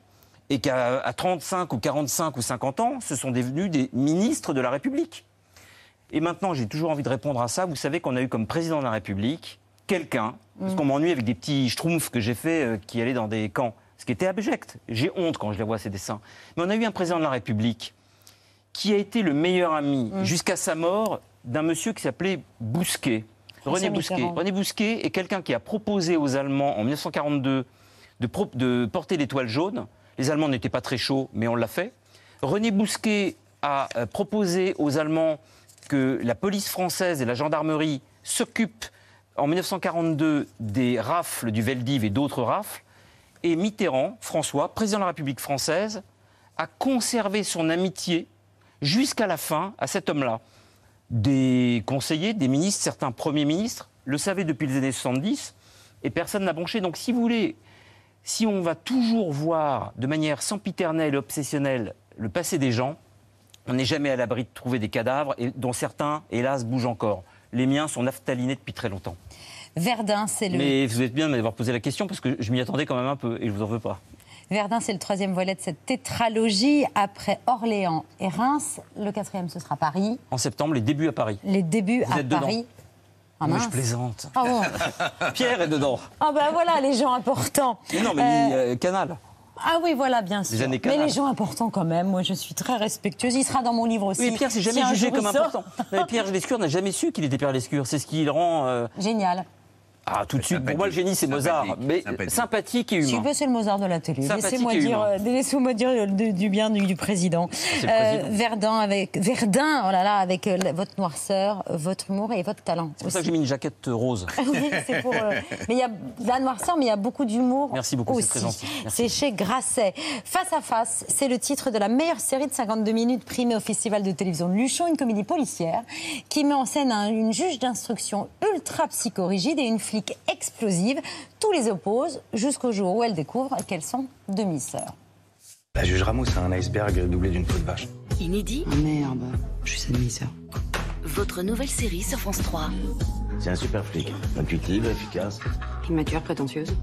et qu'à à 35 ou 45 ou 50 ans, ce sont devenus des ministres de la République. Et maintenant, j'ai toujours envie de répondre à ça. Vous savez qu'on a eu comme président de la République quelqu'un, parce Mm. qu'on m'ennuie avec des petits schtroumpfs que j'ai fait euh, qui allaient dans des camps, ce qui était abject. J'ai honte quand je les vois, ces dessins. Mais on a eu un président de la République qui a été le meilleur ami, Mm. jusqu'à sa mort, d'un monsieur qui s'appelait Bousquet. René Bousquet. René Bousquet est quelqu'un qui a proposé aux Allemands en 1942 de, de porter l'étoile jaune. Les Allemands n'étaient pas très chauds, mais on l'a fait. René Bousquet a euh, proposé aux Allemands que la police française et la gendarmerie s'occupe en 1942 des rafles du Veldiv et d'autres rafles. Et Mitterrand, François, président de la République française, a conservé son amitié jusqu'à la fin à cet homme-là. Des conseillers, des ministres, certains premiers ministres le savaient depuis les années 70 et personne n'a bronché. Donc si vous voulez, si on va toujours voir de manière sempiternelle et obsessionnelle le passé des gens, on n'est jamais à l'abri de trouver des cadavres, et dont certains, hélas, bougent encore. Les miens sont naphtalinés depuis très longtemps. Verdun, c'est le... Mais vous êtes bien de m'avoir posé la question parce que je m'y attendais quand même un peu et je vous en veux pas. Verdun, c'est le troisième volet de cette tétralogie. Après Orléans et Reims, le quatrième, ce sera Paris. En septembre, les débuts à Paris. Les débuts Vous à êtes dedans. Paris. Ah, mais je plaisante. Ah bon. *laughs* Pierre est dedans. Ah ben voilà, les gens importants. Mais non, mais Euh, euh, Canal. Ah oui, voilà, bien sûr. années mais les gens importants quand même, moi je suis très respectueuse. Il sera dans mon livre aussi. Oui, Pierre, c'est jamais Si jugé comme important. Mais Pierre Lescure n'a jamais su qu'il était Pierre Lescure. C'est ce qui le rend. euh, Génial. Ah, tout de suite. Pour moi, le génie, c'est Mozart. Mais sympathique, et Si humain. peu, c'est le Mozart de la télé. Laissez-moi dire, humain. euh, laissez-moi dire euh, du, du bien du, du président. président. Verdun avec Verdun, oh là là, avec euh, votre noirceur, euh, votre humour et votre talent. C'est pour ça que j'ai mis une jaquette rose. *laughs* oui, c'est pour. euh, mais il y a la noirceur, mais il y a beaucoup d'humour. Merci beaucoup, c'est très gentil. C'est chez Grasset. Face à face, c'est le titre de la meilleure série de 52 minutes primée au Festival de télévision de Luchon, une comédie policière qui met en scène un- une juge d'instruction ultra psychorigide et une explosive. Tous les opposent jusqu'au jour où elle découvre qu'elles sont demi-sœurs. La juge Ramos a un iceberg doublé d'une peau de vache. Inédit Ah merde, je suis sa demi-sœur. Votre nouvelle série sur France 3. C'est un super flic. Intuitive, efficace. Immature, prétentieuse.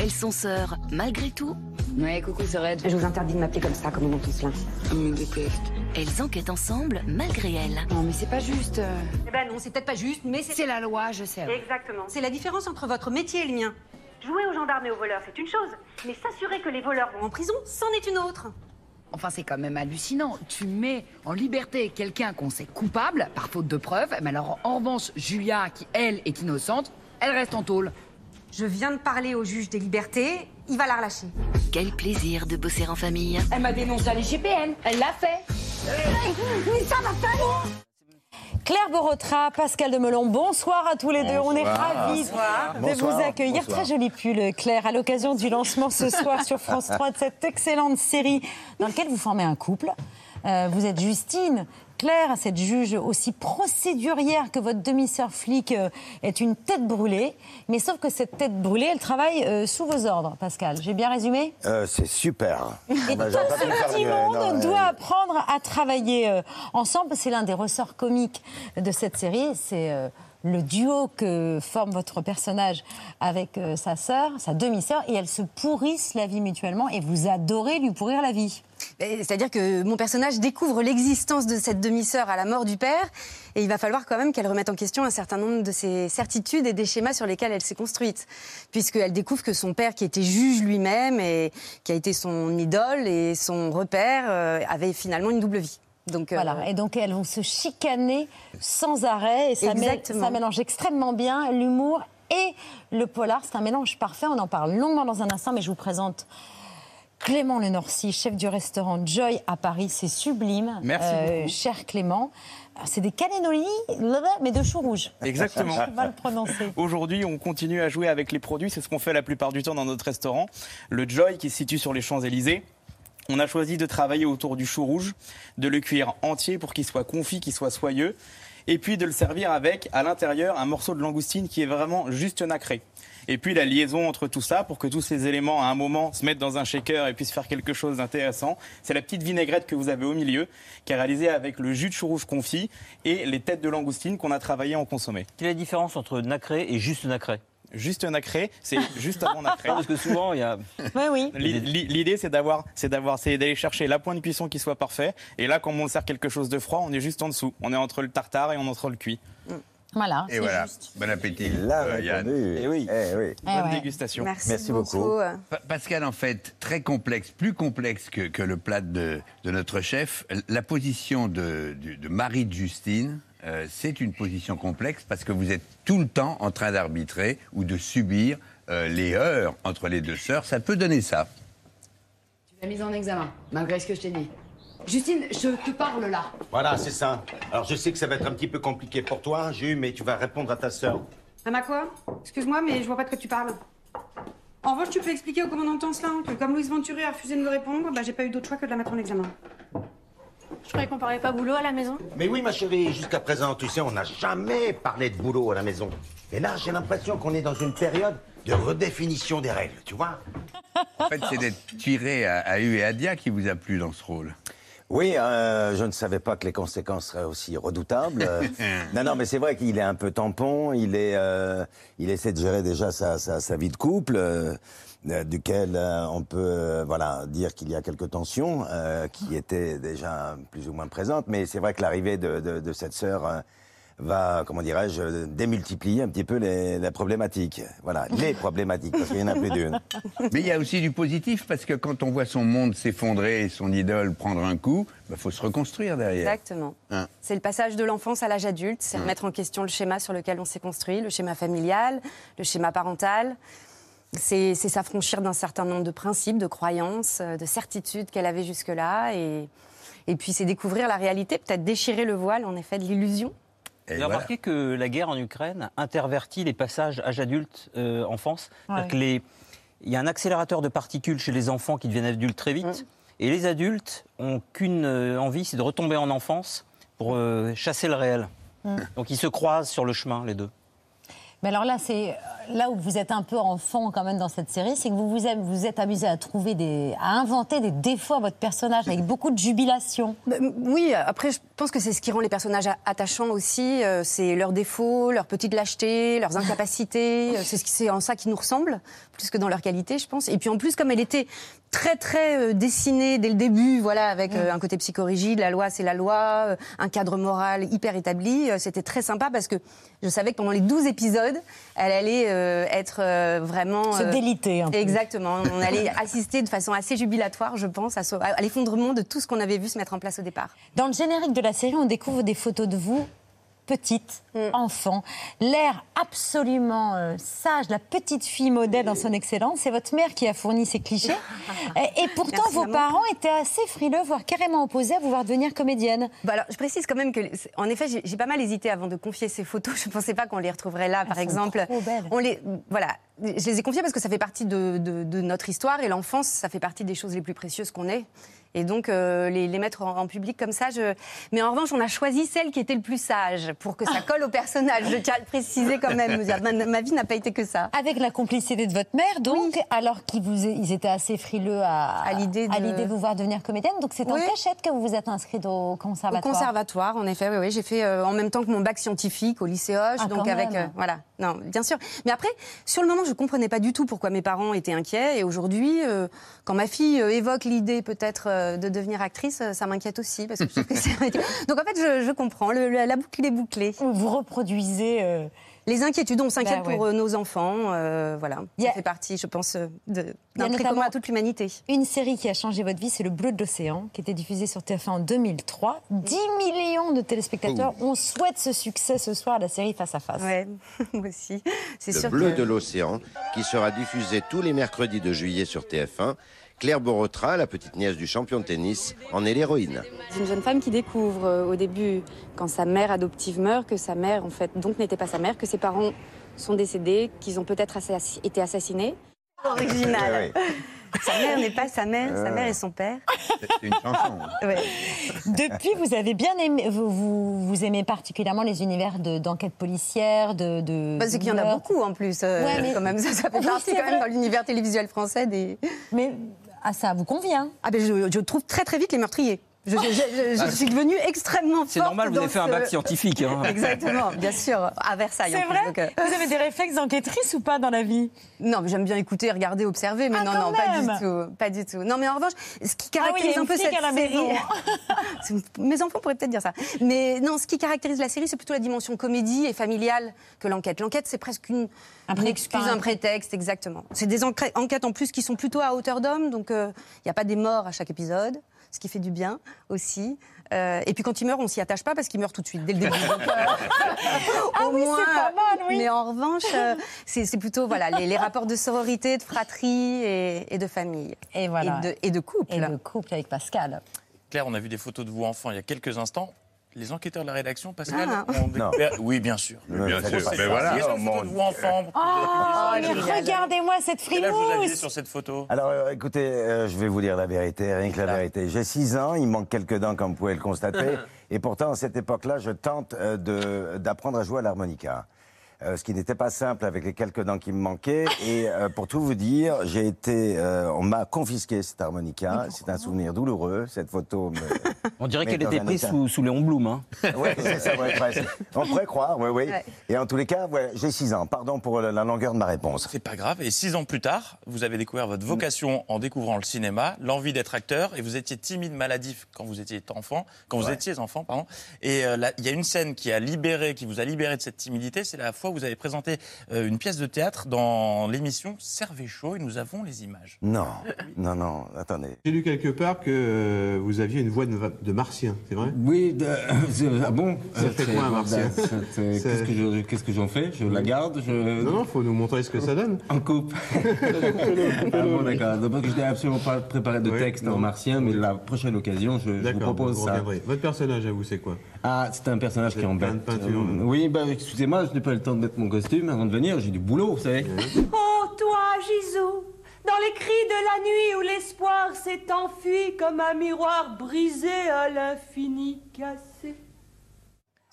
Elles sont sœurs, malgré tout. Ouais, coucou, c'est Red. Je vous interdis de m'appeler comme ça, comme on entend cela. Elle me déteste. Elles enquêtent ensemble, malgré elles. Non, mais c'est pas juste. euh. Eh ben non, c'est peut-être pas juste, mais c'est... C'est la loi, je sais. Exactement. C'est la différence entre votre métier et le mien. Jouer aux gendarmes et aux voleurs, c'est une chose, mais s'assurer que les voleurs vont en prison, c'en est une autre. Enfin, c'est quand même hallucinant. Tu mets en liberté quelqu'un qu'on sait coupable, par faute de preuves, mais alors en revanche, Julia, qui elle est innocente, elle reste en tôle. Je viens de parler au juge des libertés, il va la relâcher. Quel plaisir de bosser en famille. Elle m'a dénoncé à l'IGPN, elle l'a fait. Mais ça va pas Claire Borotra, Pascal Demelon, bonsoir à tous les deux. On est ravis Bonsoir. de Bonsoir. vous accueillir. Très joli pull, Claire, à l'occasion du lancement ce soir sur France 3 de cette excellente série dans laquelle vous formez un couple. Euh, vous êtes Justine. Claire, cette juge aussi procédurière que votre demi-sœur flic euh, est une tête brûlée. Mais sauf que cette tête brûlée, elle travaille euh, sous vos ordres, Pascal. J'ai bien résumé? Euh, c'est super. et Bah, tout ce petit monde doit euh, apprendre à travailler ensemble. C'est l'un des ressorts comiques de cette série. C'est le duo que forme votre personnage avec sa sœur, sa demi-sœur, et elles se pourrissent la vie mutuellement. Et vous adorez lui pourrir la vie. C'est-à-dire que mon personnage découvre l'existence de cette demi-sœur à la mort du père, et il va falloir quand même qu'elle remette en question un certain nombre de ses certitudes et des schémas sur lesquels elle s'est construite, puisqu'elle découvre que son père, qui était juge lui-même et qui a été son idole et son repère, euh, avait finalement une double vie. Donc, euh, Voilà. Et donc elles vont se chicaner sans arrêt. Et ça, mêle- Exactement. ça mélange extrêmement bien l'humour et le polar. C'est un mélange parfait. On en parle longuement dans un instant, mais je vous présente. Clément Lenorcy, chef du restaurant Joy à Paris, c'est sublime. Euh, Merci beaucoup. Cher Clément, c'est des cannelloni, mais de choux rouges. Exactement. Je vais le prononcer. *laughs* Aujourd'hui, on continue à jouer avec les produits. C'est ce qu'on fait la plupart du temps dans notre restaurant. Le Joy, qui se situe sur les Champs-Élysées. On a choisi de travailler autour du chou rouge, de le cuire entier pour qu'il soit confit, qu'il soit soyeux, et puis de le servir avec, à l'intérieur, un morceau de langoustine qui est vraiment juste nacré. Et puis la liaison entre tout ça, pour que tous ces éléments, à un moment, se mettent dans un shaker et puissent faire quelque chose d'intéressant, c'est la petite vinaigrette que vous avez au milieu, qui est réalisée avec le jus de chou rouge confit et les têtes de langoustine qu'on a travaillé en consommé. Quelle est la différence entre nacré et juste nacré? Juste nacré, c'est juste avant *laughs* nacré. Parce que souvent, il y a. Oui, oui. L'i- l'i- L'idée, c'est d'avoir, c'est d'avoir, c'est d'aller chercher la point de cuisson qui soit parfait. Et là, quand on sert quelque chose de froid, on est juste en dessous. On est entre le tartare et on est entre le cuit. Voilà. Et voilà. Bon appétit. Là, euh, Yann. Eh oui. Eh oui. Bonne dégustation. Pa- Pascal, en fait, très complexe, plus complexe que, que le plat de, de notre chef. La position de, de Marie de Justine, euh, c'est une position complexe parce que vous êtes tout le temps en train d'arbitrer ou de subir euh, les heures entre les deux sœurs. Ça peut donner ça. Tu l'as mise en examen, malgré ce que je t'ai dit. Justine, je te parle là. Voilà, c'est ça. Alors je sais que ça va être un petit peu compliqué pour toi, Jules, mais tu vas répondre à ta sœur. Maman quoi? Excuse-moi, mais je vois pas de quoi tu parles. En revanche, tu peux expliquer au commandant Tancelin que comme Louise Venturi a refusé de me répondre, bah, j'ai pas eu d'autre choix que de la mettre en examen. Je croyais qu'on parlait pas boulot à la maison. Mais oui, ma chérie, jusqu'à présent, tu sais, on n'a jamais parlé de boulot à la maison. Et là, j'ai l'impression qu'on est dans une période de redéfinition des règles, tu vois En fait, c'est d'être tiré à, à U et à Dia qui vous a plu dans ce rôle. Oui, euh, je ne savais pas que les conséquences seraient aussi redoutables. *laughs* Non, non, mais c'est vrai qu'il est un peu tampon. Il est, euh, il essaie de gérer déjà sa, sa, sa vie de couple, euh, euh, duquel euh, on peut, voilà, dire qu'il y a quelques tensions euh, qui étaient déjà plus ou moins présentes. Mais c'est vrai que l'arrivée de, de, de cette sœur va, comment dirais-je, démultiplier un petit peu les, les problématiques. Voilà, *laughs* les problématiques, parce qu'il y en a plus d'une. Mais il y a aussi du positif parce que quand on voit son monde s'effondrer et son idole prendre un coup, il faut se reconstruire derrière. Exactement. Hein. C'est le passage de l'enfance à l'âge adulte, c'est Mm. remettre en question le schéma sur lequel on s'est construit, le schéma familial, le schéma parental. C'est s'affranchir d'un certain nombre de principes, de croyances, euh, de certitudes qu'elle avait jusque-là. Et, et puis c'est découvrir la réalité, peut-être déchirer le voile, en effet, de l'illusion. Vous avez remarqué que la guerre en Ukraine intervertit les passages âge adulte, euh, enfance. C'est-à-dire Ouais. que les- Il y a un accélérateur de particules chez les enfants qui deviennent adultes très vite. Et les adultes ont qu'une euh, envie, c'est de retomber en enfance pour euh, chasser le réel. Mm. Donc ils se croisent sur le chemin, les deux. Mais alors là, c'est là où vous êtes un peu enfant quand même dans cette série, c'est que vous vous, êtes amusé à trouver des, à inventer des défauts à votre personnage avec beaucoup de jubilation. Bah, Oui, après, je pense que c'est ce qui rend les personnages attachants aussi. euh, c'est leurs défauts, leurs petites lâchetés, leurs incapacités. euh, c'est en ça qu'ils nous ressemblent, plus que dans leurs qualités, je pense. Et puis en plus, comme elle était très, très euh, dessinée dès le début, voilà, avec euh, un côté psychorigide, la loi, c'est la loi, euh, un cadre moral hyper établi, c'était très sympa parce que je savais que pendant les 12 épisodes, elle allait euh, être euh, vraiment... Se déliter un peu. Exactement. On allait *laughs* assister de façon assez jubilatoire, je pense, à l'effondrement de tout ce qu'on avait vu se mettre en place au départ. Dans le générique de la série, on découvre des photos de vous, petite, enfant, l'air absolument euh, sage, la petite fille modèle dans son excellence. C'est votre mère qui a fourni ces clichés. *laughs* et, et pourtant, Merci, vos maman. parents étaient assez frileux, voire carrément opposés à vous voir devenir comédienne. Bah alors, je précise quand même que, en effet, j'ai- pas mal hésité avant de confier ces photos. *laughs* Je pensais pas qu'on les retrouverait là, par sont exemple. trop belles. On les, voilà, je les ai confiées parce que ça fait partie de, de- de notre histoire et l'enfance, ça fait partie des choses les plus précieuses qu'on ait. Et donc, euh, les, les mettre en, en public comme ça, je... mais en revanche, on a choisi celle qui était le plus sage pour que ça colle au personnage. Je tiens à le préciser quand même. Ma, ma vie n'a pas été que ça. Avec la complicité de votre mère, donc, alors qu'ils ils étaient assez frileux à, À l'idée de- de vous voir devenir comédienne. Donc, c'est en Oui. cachette que vous vous êtes inscrite au Au conservatoire. conservatoire, en effet, oui, oui. J'ai fait euh, en même temps que mon bac scientifique au lycée Hoche, Ah, donc avec euh, voilà. Non, bien sûr. Mais après, sur le moment, je comprenais pas du tout pourquoi mes parents étaient inquiets. Et aujourd'hui, euh, quand ma fille euh, évoque l'idée peut-être euh, de devenir actrice, ça m'inquiète aussi parce que je trouve que c'est *laughs* un métier. Donc en fait, je, je comprends. Le- le- la boucle est bouclée. Vous reproduisez. euh, Les inquiétudes, on s'inquiète Bah ouais. pour euh, nos enfants. euh, voilà, ça fait partie, je pense, euh, d'un commun à toute l'humanité. Une série qui a changé votre vie, c'est Le Bleu de l'Océan, qui était diffusée sur TF1 en 2003. 10 millions de téléspectateurs. On souhaite ce succès ce soir à la série Face à Face. Ouais, *laughs* moi aussi. Le sûr bleu que- de l'océan, qui sera diffusé tous les mercredis de juillet sur TF1. Claire Borotra, la petite nièce du champion de tennis, en est l'héroïne. C'est une jeune femme qui découvre euh, au début, quand sa mère adoptive meurt, que sa mère, en fait, donc n'était pas sa mère, que ses parents sont décédés, qu'ils ont peut-être été assassinés. *laughs* Original. Sa mère n'est pas sa mère, sa mère est son père. C'est une chanson. *laughs* Ouais. Depuis, vous avez bien aimé, vous, vous, vous aimez particulièrement les univers de- d'enquête policière, de. de Parce qu'il y en a beaucoup en plus. euh, Ouais, mais- quand même, ça, ça fait Oui, partie quand même dans l'univers télévisuel français des. Mais ah, ça vous convient Ah ben je, je trouve très très vite les meurtriers. Je, je- je- je Ah, suis devenue extrêmement C'est forte normal, vous avez fait un bac scientifique. hein. *laughs* Exactement, bien sûr, à Versailles. C'est vrai donc, euh, Vous avez des réflexes d'enquêtrice ou pas dans la vie? Non, mais j'aime bien écouter, regarder, observer, mais Ah, non, non, pas du tout, pas du tout. Non, mais en revanche, ce qui Ah oui, caractérise un peu cette série. C'est- *laughs* mes enfants pourraient peut-être dire ça, mais non, ce qui caractérise la série, c'est plutôt la dimension comédie et familiale que l'enquête. L'enquête, c'est presque une, Un une pré- excuse, un prétexte, exactement. C'est des enquêtes en plus qui sont plutôt à hauteur d'homme, donc il n'y a pas des morts à chaque épisode, ce qui fait du bien aussi. Euh, et puis quand il meurt, on s'y attache pas parce qu'il meurt tout de suite dès le début. Donc, euh, *laughs* Ah au oui, c'est moins, pas mal, oui. Mais en revanche, euh, c'est c'est plutôt voilà les, les rapports de sororité, de fratrie et, et de famille. Et voilà. Et de, et de couple. Et de couple avec Pascal. Claire, on a vu des photos de vous enfants il y a quelques instants. Les enquêteurs de la rédaction, Pascal, Ah. ont découvert... Oui, bien sûr. Bien C'est sûr, mais voilà. Vous enfants. Oh, mais regardez-moi cette frimousse sur cette photo Alors, euh, écoutez, euh, je vais vous dire la vérité, rien que la vérité. J'ai 6 ans, il manque quelques dents, comme vous pouvez le constater. *laughs* et pourtant, à cette époque-là, je tente euh, d'apprendre à jouer à l'harmonica. Euh, ce qui n'était pas simple avec les quelques dents qui me manquaient. Et euh, pour tout vous dire, j'ai été, euh, on m'a confisqué cet harmonica. C'est un souvenir douloureux. Cette photo. me- *laughs* On dirait qu'elle était prise sous, sous Léon Blum. Hein. *laughs* Oui, c'est ça, ouais. On pourrait croire, oui, oui. Ouais. Et en tous les cas, ouais, j'ai 6 ans. Pardon pour la, la longueur de ma réponse. C'est pas grave. Et six ans plus tard, vous avez découvert votre vocation en découvrant le cinéma, l'envie d'être acteur, et vous étiez timide, maladif quand vous étiez enfant, quand vous Ouais. étiez enfant, pardon. Et euh, il y a une scène qui a libéré, qui vous a libéré de cette timidité. C'est la fois vous avez présenté euh, une pièce de théâtre dans l'émission Servez chaud, et nous avons les images. Non, non, non, attendez. J'ai lu quelque part que euh, vous aviez une voix de, martien, c'est vrai? Oui, de- *laughs* ah bon? Ça fait quoi, un martien? C'est- Qu'est-ce que je- qu'est-ce que j'en fais? Je la garde je... Non, non, faut nous montrer ce que ça donne. En coupe. *laughs* ah bon, d'accord. Donc, je n'ai absolument pas préparé de texte en martien, mais la prochaine occasion, je, je vous propose vous ça. Votre personnage à vous, c'est quoi? Ah, c'est un personnage qui embête. peinture. Euh, oui, bah, excusez-moi, je n'ai pas le temps de mettre mon costume avant de venir. J'ai du boulot, vous savez. *laughs* Oh, toi, Gisou, dans les cris de la nuit où l'espoir s'est enfui comme un miroir brisé à l'infini cassé.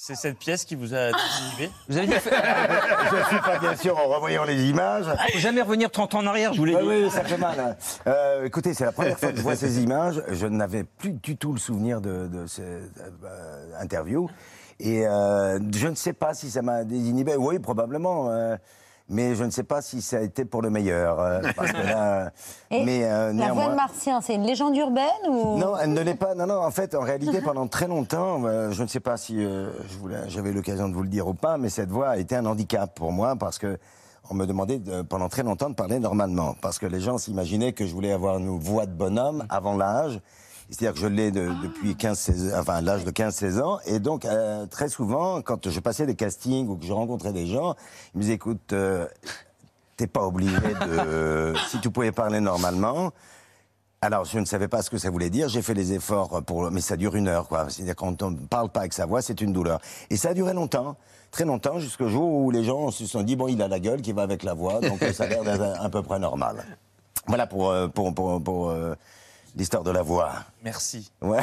C'est cette pièce qui vous a inhibé *laughs* Vous avez fait... je suis pas bien sûr en revoyant les images. Faut jamais revenir 30 ans en arrière, je vous l'ai Oui, dit. oui, ça fait mal. hein. Euh, écoutez, c'est la première fois que je vois *laughs* ces images. Je n'avais plus du tout le souvenir de, de cette euh, interview. Et euh, je ne sais pas si ça m'a désinhibé. Oui, probablement. euh, mais je ne sais pas si ça a été pour le meilleur. euh, *laughs* parce que là, mais euh, La voix de Martien, c'est une légende urbaine ou non, elle ne l'est pas. Non, non, en fait, en réalité, pendant très longtemps, euh, je ne sais pas si euh, je voulais- j'avais l'occasion de vous le dire ou pas, mais cette voix a été un handicap pour moi parce que on me demandait de- pendant très longtemps de parler normalement. Parce que les gens s'imaginaient que je voulais avoir une voix de bonhomme avant l'âge. C'est-à-dire que je l'ai de- depuis 15, 16, enfin, l'âge de 15-16 ans. Et donc, euh, très souvent, quand je passais des castings ou que je rencontrais des gens, ils me disaient, écoute, euh, t'es pas obligé de... *laughs* si tu pouvais parler normalement, alors, je ne savais pas ce que ça voulait dire. J'ai fait les efforts pour, mais ça dure une heure, quoi. C'est-à-dire quand on ne parle pas avec sa voix, c'est une douleur. Et ça a duré longtemps, très longtemps, jusqu'au jour où les gens se sont dit bon, il a la gueule qui va avec la voix, donc ça a l'air d'être à peu près normal. Voilà pour euh, pour pour, pour, euh, l'histoire de la voix. Merci. Ouais.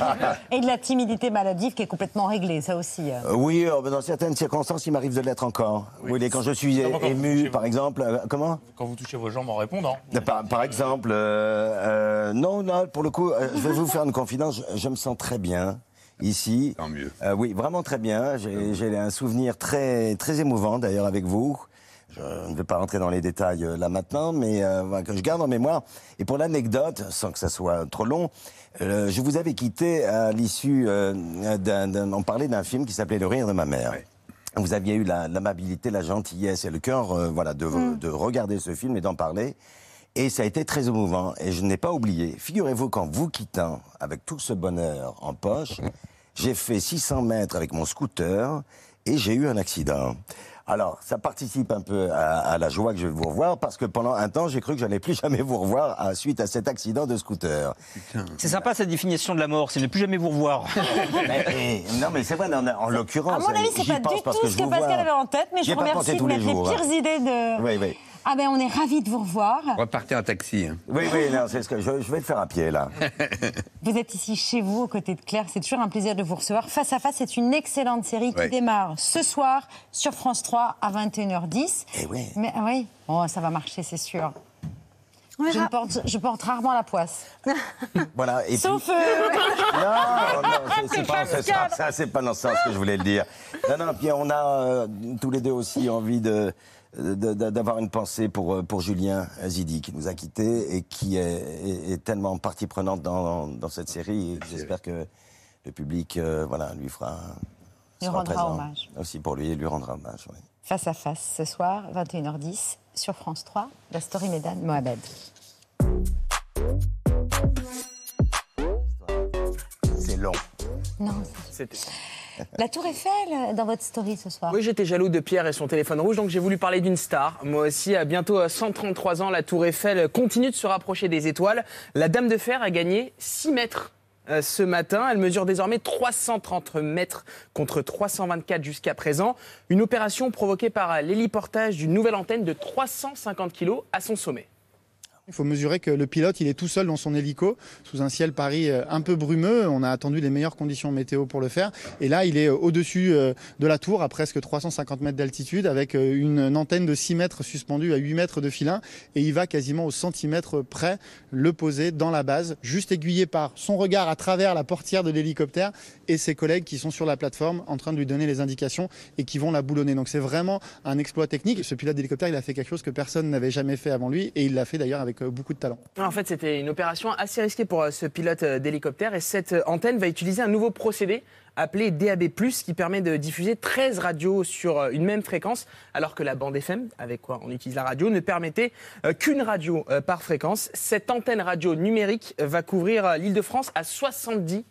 *laughs* Et de la timidité maladive qui est complètement réglée, ça aussi. euh. Euh, Oui, euh, dans certaines circonstances, il m'arrive de l'être encore. Oui, quand je suis ému, par exemple. euh, comment Quand vous touchez vos jambes en répondant. Par, par exemple, euh, euh, non, non, pour le coup, je vais vous faire une confidence. Je, je me sens très bien ici. Tant mieux. Euh, oui, vraiment très bien. J'ai j'ai un souvenir très, très émouvant d'ailleurs avec vous. Je ne vais pas rentrer dans les détails euh, là maintenant, mais euh, voilà, que je garde en mémoire. Et pour l'anecdote, sans que ça soit trop long, euh, je vous avais quitté à l'issue euh, d'un, d'un- on parlait d'un film qui s'appelait Le rire de ma mère. Vous aviez eu la- l'amabilité, la gentillesse et le cœur, euh, voilà, de, de regarder ce film et d'en parler. Et ça a été très émouvant. Et je n'ai pas oublié. Figurez-vous qu'en vous quittant avec tout ce bonheur en poche, *laughs* j'ai fait 600 mètres avec mon scooter et j'ai eu un accident. Alors, ça participe un peu à, à la joie que je vais vous revoir parce que pendant un temps, j'ai cru que j'allais plus jamais vous revoir à, suite à cet accident de scooter. C'est sympa cette définition de la mort, c'est ne plus jamais vous revoir. *laughs* Mais, non, mais c'est vrai, en, en l'occurrence. À mon avis, c'est pas du parce tout que ce que Pascal avait en tête, mais je remercie de tous les mettre les jours. pires idées de. Oui, oui. Ah ben, on est ravis de vous revoir. Repartez en taxi. hein. Oui, oui, non, c'est ce que je, je vais le faire à pied, là. *laughs* Vous êtes ici chez vous, aux côtés de Claire. C'est toujours un plaisir de vous recevoir. Face à face, c'est une excellente série qui Ouais. démarre ce soir sur France 3 à 21h10. Eh oui. Mais ah oui, oh, ça va marcher, c'est sûr. Je, porte, je porte rarement la poisse. *laughs* Voilà. Et Sauf. puis- euh, *laughs* Non, non, c'est- c'est pas, c'est ça, c'est pas dans ce sens que je voulais le dire. Non, non, puis on a euh, tous les deux aussi envie de- d'avoir une pensée pour, euh, pour Julien Zidi, qui nous a quittés et qui est, est- est tellement partie prenante dans, dans cette série. J'espère que le public euh, voilà, lui fera. Lui rendra présent hommage. Aussi pour lui, lui rendra hommage. oui. Face à face ce soir, 21h10 sur France 3, la story Médan Mohamed. C'est long. Non, C'était. La Tour Eiffel euh, dans votre story ce soir. Oui, j'étais jaloux de Pierre et son téléphone rouge, donc j'ai voulu parler d'une star. Moi aussi, à bientôt euh, 133 ans, la Tour Eiffel continue de se rapprocher des étoiles. La Dame de Fer a gagné 6 mètres euh, ce matin. Elle mesure désormais 330 mètres contre 324 jusqu'à présent. Une opération provoquée par l'héliportage d'une nouvelle antenne de 350 kg à son sommet. Il faut mesurer que le pilote, il est tout seul dans son hélico, sous un ciel Paris euh, un peu brumeux. On a attendu les meilleures conditions météo pour le faire. Et là, il est euh, au-dessus euh, de la tour, à presque 350 mètres d'altitude, avec une antenne de 6 mètres suspendue à 8 mètres de filin. Et il va quasiment au centimètre près le poser dans la base, juste aiguillé par son regard à travers la portière de l'hélicoptère et ses collègues qui sont sur la plateforme en train de lui donner les indications et qui vont la boulonner. Donc c'est vraiment un exploit technique. Ce pilote d'hélicoptère, il a fait quelque chose que personne n'avait jamais fait avant lui et il l'a fait d'ailleurs avec beaucoup de talent. En fait, c'était une opération assez risquée pour euh, ce pilote euh, d'hélicoptère et cette euh, antenne va utiliser un nouveau procédé appelé DAB+, qui permet de diffuser 13 radios sur une même fréquence, alors que la bande FM, avec quoi on utilise la radio, ne permettait qu'une radio par fréquence. Cette antenne radio numérique va couvrir l'île de France à 70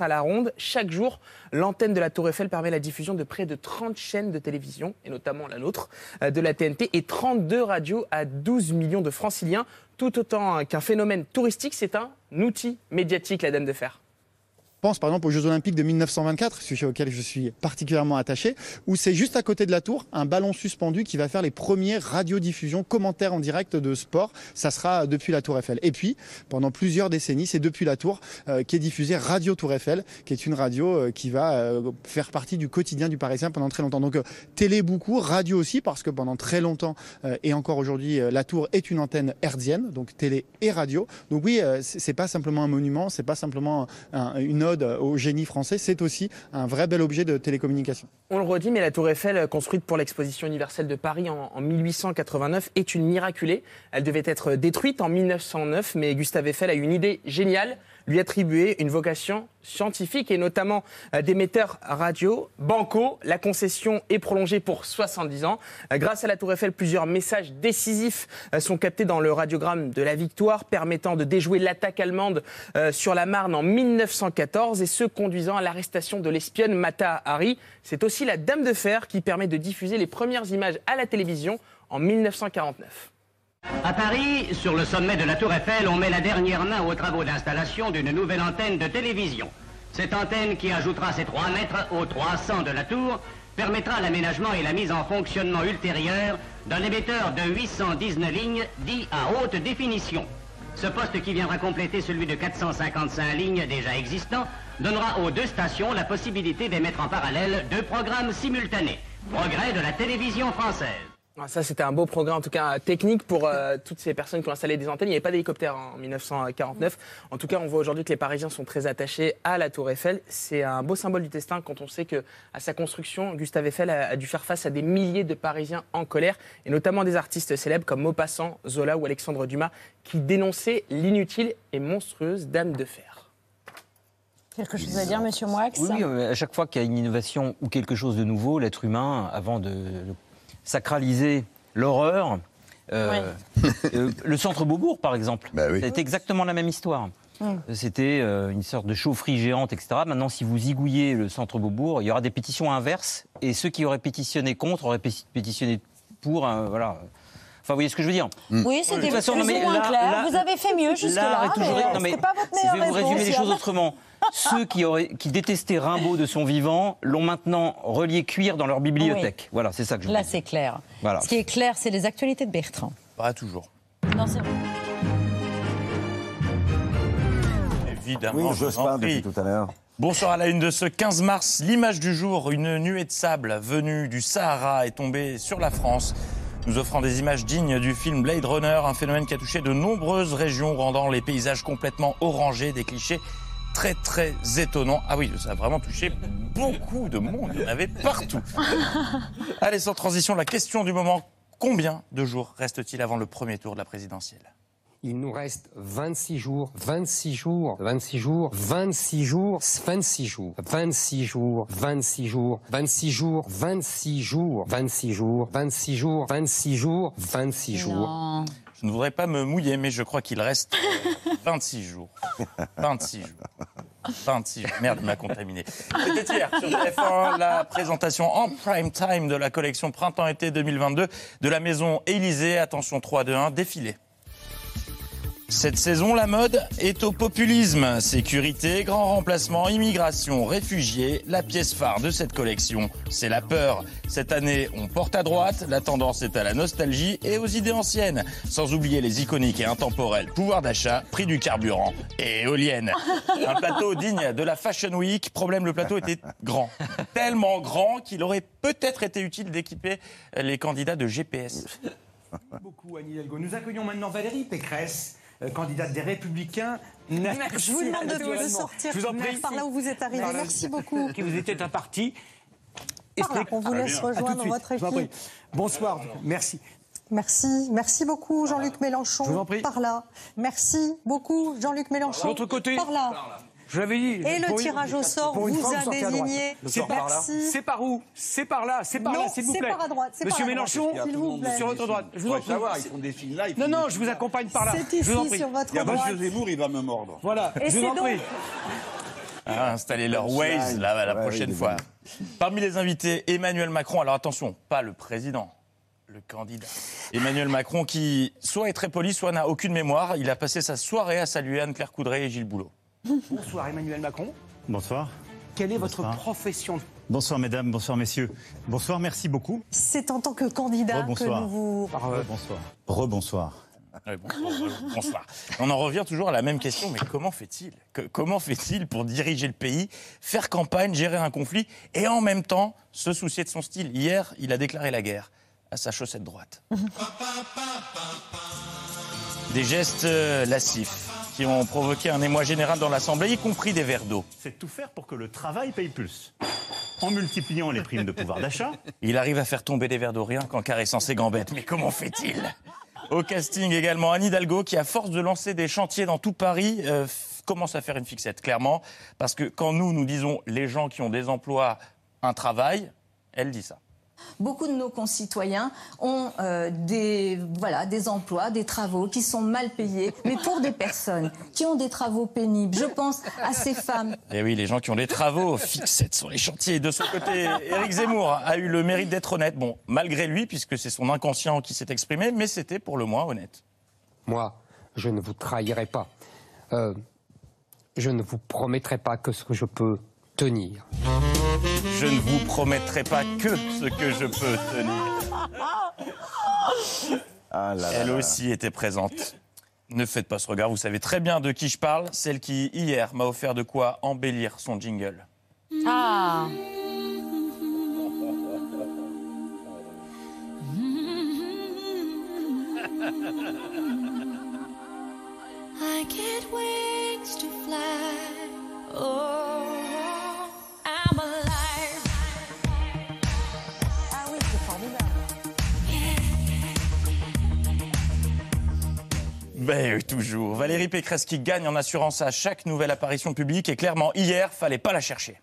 à la ronde. Chaque jour, l'antenne de la Tour Eiffel permet la diffusion de près de 30 chaînes de télévision, et notamment la nôtre, euh, de la TNT, et 32 radios à 12 millions de franciliens. Tout autant qu'un phénomène touristique, c'est un outil médiatique, la Dame de Fer pense par exemple aux Jeux Olympiques de 1924, sujet auquel je suis particulièrement attaché, où c'est juste à côté de la tour un ballon suspendu qui va faire les premières radiodiffusions, commentaires en direct de sport. Ça sera depuis la Tour Eiffel. Et puis, pendant plusieurs décennies, c'est depuis la tour euh, qu'est diffusée Radio Tour Eiffel, qui est une radio euh, qui va euh, faire partie du quotidien du Parisien pendant très longtemps. Donc télé beaucoup, radio aussi, parce que pendant très longtemps et encore aujourd'hui, la tour est une antenne herdienne, donc télé et radio. Donc oui, c'est pas simplement un monument, c'est pas simplement une au génie français, c'est aussi un vrai bel objet de télécommunication. On le redit, mais la Tour Eiffel, construite pour l'exposition universelle de Paris en, en 1889, est une miraculée. Elle devait être détruite en 1909, mais Gustave Eiffel a eu une idée géniale lui attribuer une vocation scientifique et notamment euh, d'émetteurs radio. Banco, la concession est prolongée pour 70 ans. Euh, grâce à la Tour Eiffel, plusieurs messages décisifs euh, sont captés dans le radiogramme de la victoire, permettant de déjouer l'attaque allemande sur la Marne en 1914 et ce conduisant à l'arrestation de l'espionne Mata Hari. C'est aussi la Dame de Fer qui permet de diffuser les premières images à la télévision en 1949. À Paris, sur le sommet de la Tour Eiffel, on met la dernière main aux travaux d'installation d'une nouvelle antenne de télévision. Cette antenne qui ajoutera ses 3 mètres aux 300 de la tour permettra l'aménagement et la mise en fonctionnement ultérieure d'un émetteur de 819 lignes dit à haute définition. Ce poste qui viendra compléter celui de 455 lignes déjà existant donnera aux deux stations la possibilité d'émettre en parallèle deux programmes simultanés. Progrès de la télévision française. Ah, ça, c'était un beau progrès, en tout cas technique pour euh, toutes ces personnes qui ont installé des antennes. Il n'y avait pas d'hélicoptère en 1949. En tout cas, on voit aujourd'hui que les Parisiens sont très attachés à la Tour Eiffel. C'est un beau symbole du destin quand on sait que, à sa construction, Gustave Eiffel a, dû faire face à des milliers de Parisiens en colère, et notamment des artistes célèbres comme Maupassant, Zola ou Alexandre Dumas, qui dénonçaient l'inutile et monstrueuse Dame de Fer. Quelque chose à dire, Monsieur Moix? Oui, à chaque fois qu'il y a une innovation ou quelque chose de nouveau, l'être humain, avant de sacraliser l'horreur. Euh, euh, le centre Beaubourg, par exemple, bah c'était exactement la même histoire. C'était euh, une sorte de chaufferie géante, etc. Maintenant, si vous zigouillez le centre Beaubourg, il y aura des pétitions inverses, et ceux qui auraient pétitionné contre auraient pétitionné pour. voilà. Enfin, vous voyez ce que je veux dire? Oui, c'était plus ou moins clair. vous avez fait mieux jusque-là, mais, mais pas votre meilleure Je vais vous résumer les choses autrement. Ceux qui, auraient, qui détestaient Rimbaud de son vivant l'ont maintenant relié cuir dans leur bibliothèque. Voilà, c'est ça que je veux Là, c'est clair. Voilà. Ce qui est clair, c'est les actualités de Bertrand. Pas toujours. Non, c'est vrai. Évidemment, oui, je parle depuis tout à l'heure. Bonsoir à la une de ce 15 mars. L'image du jour, une nuée de sable venue du Sahara est tombée sur la France nous offrant des images dignes du film Blade Runner, un phénomène qui a touché de nombreuses régions, rendant les paysages complètement orangés, des clichés très très étonnants. Ah oui, ça a vraiment touché beaucoup de monde, il y en avait partout. Allez, sans transition, la question du moment, combien de jours reste-t-il avant le premier tour de la présidentielle il nous reste 26 jours, 26 jours, 26 jours, 26 jours, 26 jours, 26 jours, 26 jours, 26 jours, 26 jours, 26 jours, 26 jours, 26 jours, 26 jours. Je ne voudrais pas me mouiller, mais je crois qu'il reste 26 jours. 26 jours. 26 jours. Merde, il m'a contaminé. C'était hier sur TF1 la présentation en prime time de la collection Printemps-été 2022 de la maison Élysée. Attention 3, 2, 1, défilé. Cette saison, la mode est au populisme. Sécurité, grand remplacement, immigration, réfugiés. La pièce phare de cette collection, c'est la peur. Cette année, on porte à droite. La tendance est à la nostalgie et aux idées anciennes. Sans oublier les iconiques et intemporels pouvoir d'achat, prix du carburant et éoliennes. Un plateau digne de la Fashion Week. Problème, le plateau était grand. Tellement grand qu'il aurait peut-être été utile d'équiper les candidats de GPS. beaucoup, Anne Hidalgo. Nous accueillons maintenant Valérie Pécresse, euh, candidate des Républicains. Je vous demande de, de sortir Je vous en prie. par là où vous êtes arrivé. Par. Merci beaucoup. Qui vous était un parti. Par là, on vous Ah, laisse rejoindre votre Je vous en prie. équipe. Bonsoir, merci. Merci, merci beaucoup Jean-Luc Mélenchon. Je vous en prie. Par là. Merci beaucoup Jean-Luc Mélenchon. L'autre côté. Par là. Je l'avais dit. Et le une- tirage au sort vous fois, a désigné. C'est par là. C'est par où? C'est par là. C'est par Non, là, s'il vous c'est plaît. par à droite, c'est par Monsieur à droite, Mélenchon, s'il vous plaît. sur votre droite. Je vous en prie. savoir, ils font des films là. ils Non, non, je vous accompagne par là. C'est Je vous en ici, prie. sur votre Il y a droite. Monsieur Zemmour, il va me mordre. Voilà, je vous c'est en prie. à installer leur Waze là, la Ouais, prochaine oui, fois. Parmi les invités, Emmanuel Macron. Alors attention, pas le président, le candidat. Emmanuel Macron qui soit est très poli, soit n'a aucune mémoire. Il a passé sa soirée à saluer Anne-Claire Coudray et Gilles Boulot. Bonsoir Emmanuel Macron. Bonsoir. Quelle est votre Bonsoir. profession Bonsoir mesdames, bonsoir messieurs. Bonsoir, merci beaucoup. C'est en tant que candidat que Rebonsoir. nous vous... Rebonsoir. Rebonsoir. Ouais, bon, bon, bonsoir. On en revient toujours à la même question, mais comment fait-il Que- Comment fait-il pour diriger le pays, faire campagne, gérer un conflit et en même temps se soucier de son style? Hier, il a déclaré la guerre à sa chaussette droite. *laughs* Des gestes euh, lascifs qui ont provoqué un émoi général dans l'Assemblée, y compris des verres d'eau. C'est tout faire pour que le travail paye plus. En multipliant les primes de pouvoir d'achat, Il arrive à faire tomber des verres d'eau rien qu'en caressant ses gambettes. Mais comment fait-il? Au casting également, Anne Hidalgo, qui à force de lancer des chantiers dans tout Paris, euh, commence à faire une fixette, clairement. Parce que quand nous, nous disons les gens qui ont des emplois, un travail, elle dit ça. Beaucoup de nos concitoyens ont euh, des, voilà, des emplois, des travaux qui sont mal payés, *laughs* mais pour des personnes qui ont des travaux pénibles. Je pense à ces femmes Et oui, les gens qui ont des travaux, fixette sur les chantiers. De son côté, Éric Zemmour a eu le mérite d'être honnête. Bon, malgré lui, puisque c'est son inconscient qui s'est exprimé, mais c'était pour le moins honnête. Moi, je ne vous trahirai pas. Euh, je ne vous promettrai pas que ce que je peux tenir. Je ne vous promettrai pas que ce que je peux tenir. Elle aussi était présente. Ne faites pas ce regard, vous savez très bien de qui je parle. Celle qui, hier, m'a offert de quoi embellir son jingle. Ah I get wings to fly. Oh, Ben oui, toujours. Valérie Pécresse qui gagne en assurance à chaque nouvelle apparition publique. Et clairement, hier, fallait pas la chercher.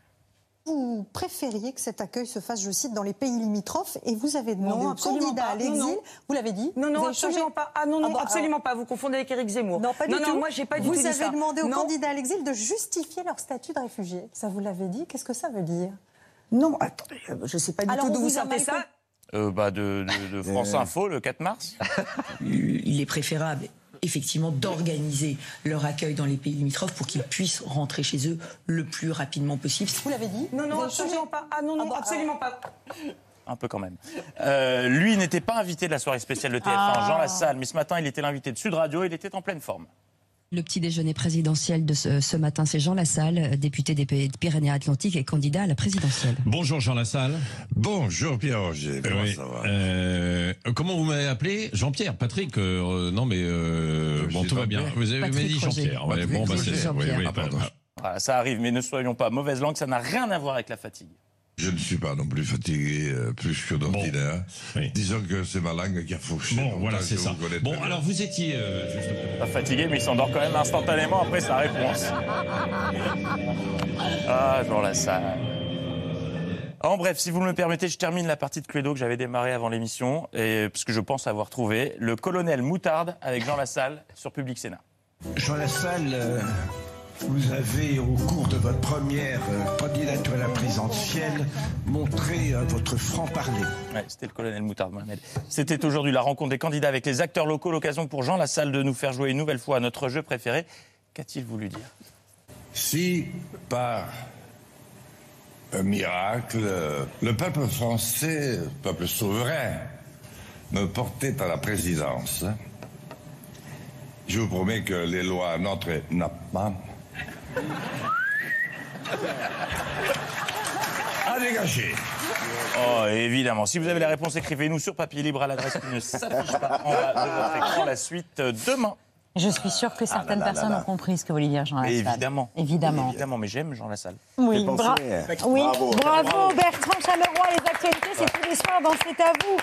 Vous préfériez que cet accueil se fasse, je cite, dans les pays limitrophes et vous avez demandé Non, au candidat pas. à l'exil, vous l'avez dit Non, vous non, changé- absolument pas. Ah non, non, Ah absolument alors- pas. Vous confondez avec Éric Zemmour. Non, pas du non, tout. Non, moi, j'ai pas du vous tout dit avez ça. demandé aux Non. candidats à l'exil de justifier leur statut de réfugié. Ça, vous l'avez dit. Qu'est-ce que ça veut dire? Non, attendez, euh, je sais pas du Alors, tout d'où vous vous sortez ça. Euh, bah de, de- de *laughs* France Info, le 4 mars. il est préférable effectivement d'organiser leur accueil dans les pays limitrophes pour qu'ils puissent rentrer chez eux le plus rapidement possible. Vous l'avez dit Non, non, absolument pas. Ah non, non, Ah bah, absolument pas. Un peu quand même. Euh, lui n'était pas invité de la soirée spéciale de TF1, Ah. Jean Lassalle, mais ce matin, il était l'invité de Sud Radio, il était en pleine forme. Le petit déjeuner présidentiel de ce, ce matin, c'est Jean Lassalle, député des Py- Pyrénées-Atlantiques et candidat à la présidentielle. Bonjour Jean Lassalle. Bonjour Pierre Roger, comment Oui. ça va Euh, comment vous m'avez appelé Jean-Pierre, Patrick euh, Non mais euh, bon tout va bien. Vous avez dit. Jean-Pierre. Ouais, bon bah c'est oui, oui, Ah, ça arrive, mais ne soyons pas mauvaise langue, ça n'a rien à voir avec la fatigue. Je ne suis pas non plus fatigué euh, plus que d'ordinaire. Disons que c'est ma langue qui a fourché. Bon voilà c'est ça. Bon alors vous étiez euh, justement. Pas fatigué, mais il s'endort quand même instantanément après sa réponse. Ah, Jean Lassalle. En bref, si vous me le permettez, je termine la partie de Cluedo que j'avais démarrée avant l'émission, et parce que je pense avoir trouvé le colonel Moutarde avec Jean Lassalle sur Public Sénat. Jean Lassalle, euh, Vous avez, au cours de votre première euh, candidature à la présidentielle, montré euh, votre franc-parler. Ouais, c'était le colonel Moutard Mohamed. C'était aujourd'hui la rencontre des candidats avec les acteurs locaux, l'occasion pour Jean Lassalle de nous faire jouer une nouvelle fois à notre jeu préféré. Qu'a-t-il voulu dire? Si, par un miracle, le peuple français, peuple souverain, me portait à la présidence, je vous promets que les lois n'entrent pas à dégager. Oh, évidemment. Si vous avez la réponse, écrivez-nous sur papier libre à l'adresse qui ne s'affiche pas en bas de votre écran. La suite euh, demain. Je suis sûre que certaines là là personnes là. ont compris ce que voulait dire Jean Lassalle. Évidemment. Évidemment. Évidemment, mais j'aime Jean Lassalle. Oui, bra- oui, Bravo. bravo, Bertrand Chameroy. Les actualités, c'est les soirs dans C'est à vous.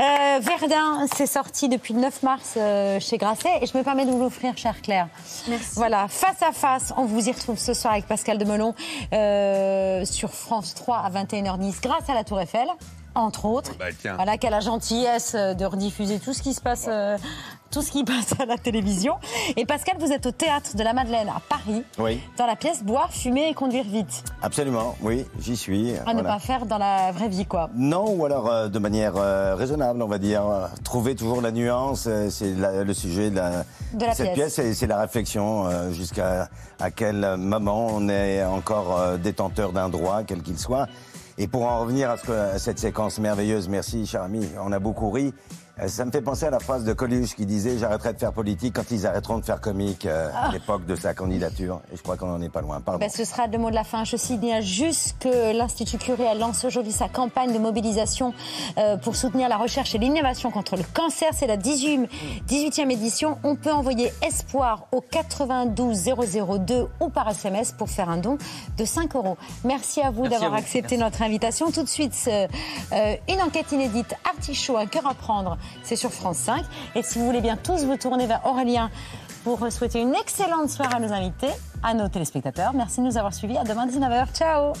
Euh, Verdun, c'est sorti depuis le 9 mars euh, chez Grasset et je me permets de vous l'offrir, chère Claire. Merci. Voilà, face à face, on vous y retrouve ce soir avec Pascal Demelon euh, sur France 3 à 21h10 grâce à la Tour Eiffel. Entre autres, Bah, tiens. voilà qui a la gentillesse euh, de rediffuser tout ce qui se passe, euh, tout ce qui *laughs* passe à la télévision. Et Pascal, vous êtes au théâtre de la Madeleine à Paris, Oui, dans la pièce Boire, fumer et conduire vite. absolument, oui, j'y suis. À ne pas faire dans la vraie vie, quoi. Non, ou alors euh, de manière euh, raisonnable, on va dire. Trouver toujours la nuance, c'est le sujet de, la, De la cette pièce. pièce, c'est- c'est la réflexion euh, jusqu'à à quel moment on est encore euh, détenteur d'un droit, quel qu'il soit. Et pour en revenir à, ce que- cette séquence merveilleuse, merci cher ami, on a beaucoup ri. Euh, Ça me fait penser à la phrase de Coluche qui disait J'arrêterai de faire politique quand ils arrêteront de faire comique euh, Ah. à l'époque de sa candidature. Et je crois qu'on n'en est pas loin. Pardon. Ben, ce sera le mot de la fin. Je signale juste que l'Institut Curie lance aujourd'hui sa campagne de mobilisation euh, pour soutenir la recherche et l'innovation contre le cancer. C'est la 18, 18e édition. On peut envoyer espoir au 92 002 ou par SMS pour faire un don de 5 euros. Merci à vous d'avoir accepté notre invitation. Tout de suite, euh, une enquête inédite, Artichaut, un cœur à prendre. C'est sur France 5. Et si vous voulez bien tous vous tourner vers Aurélien pour souhaiter une excellente soirée à nos invités, à nos téléspectateurs. Merci de nous avoir suivis. À demain 19h. Ciao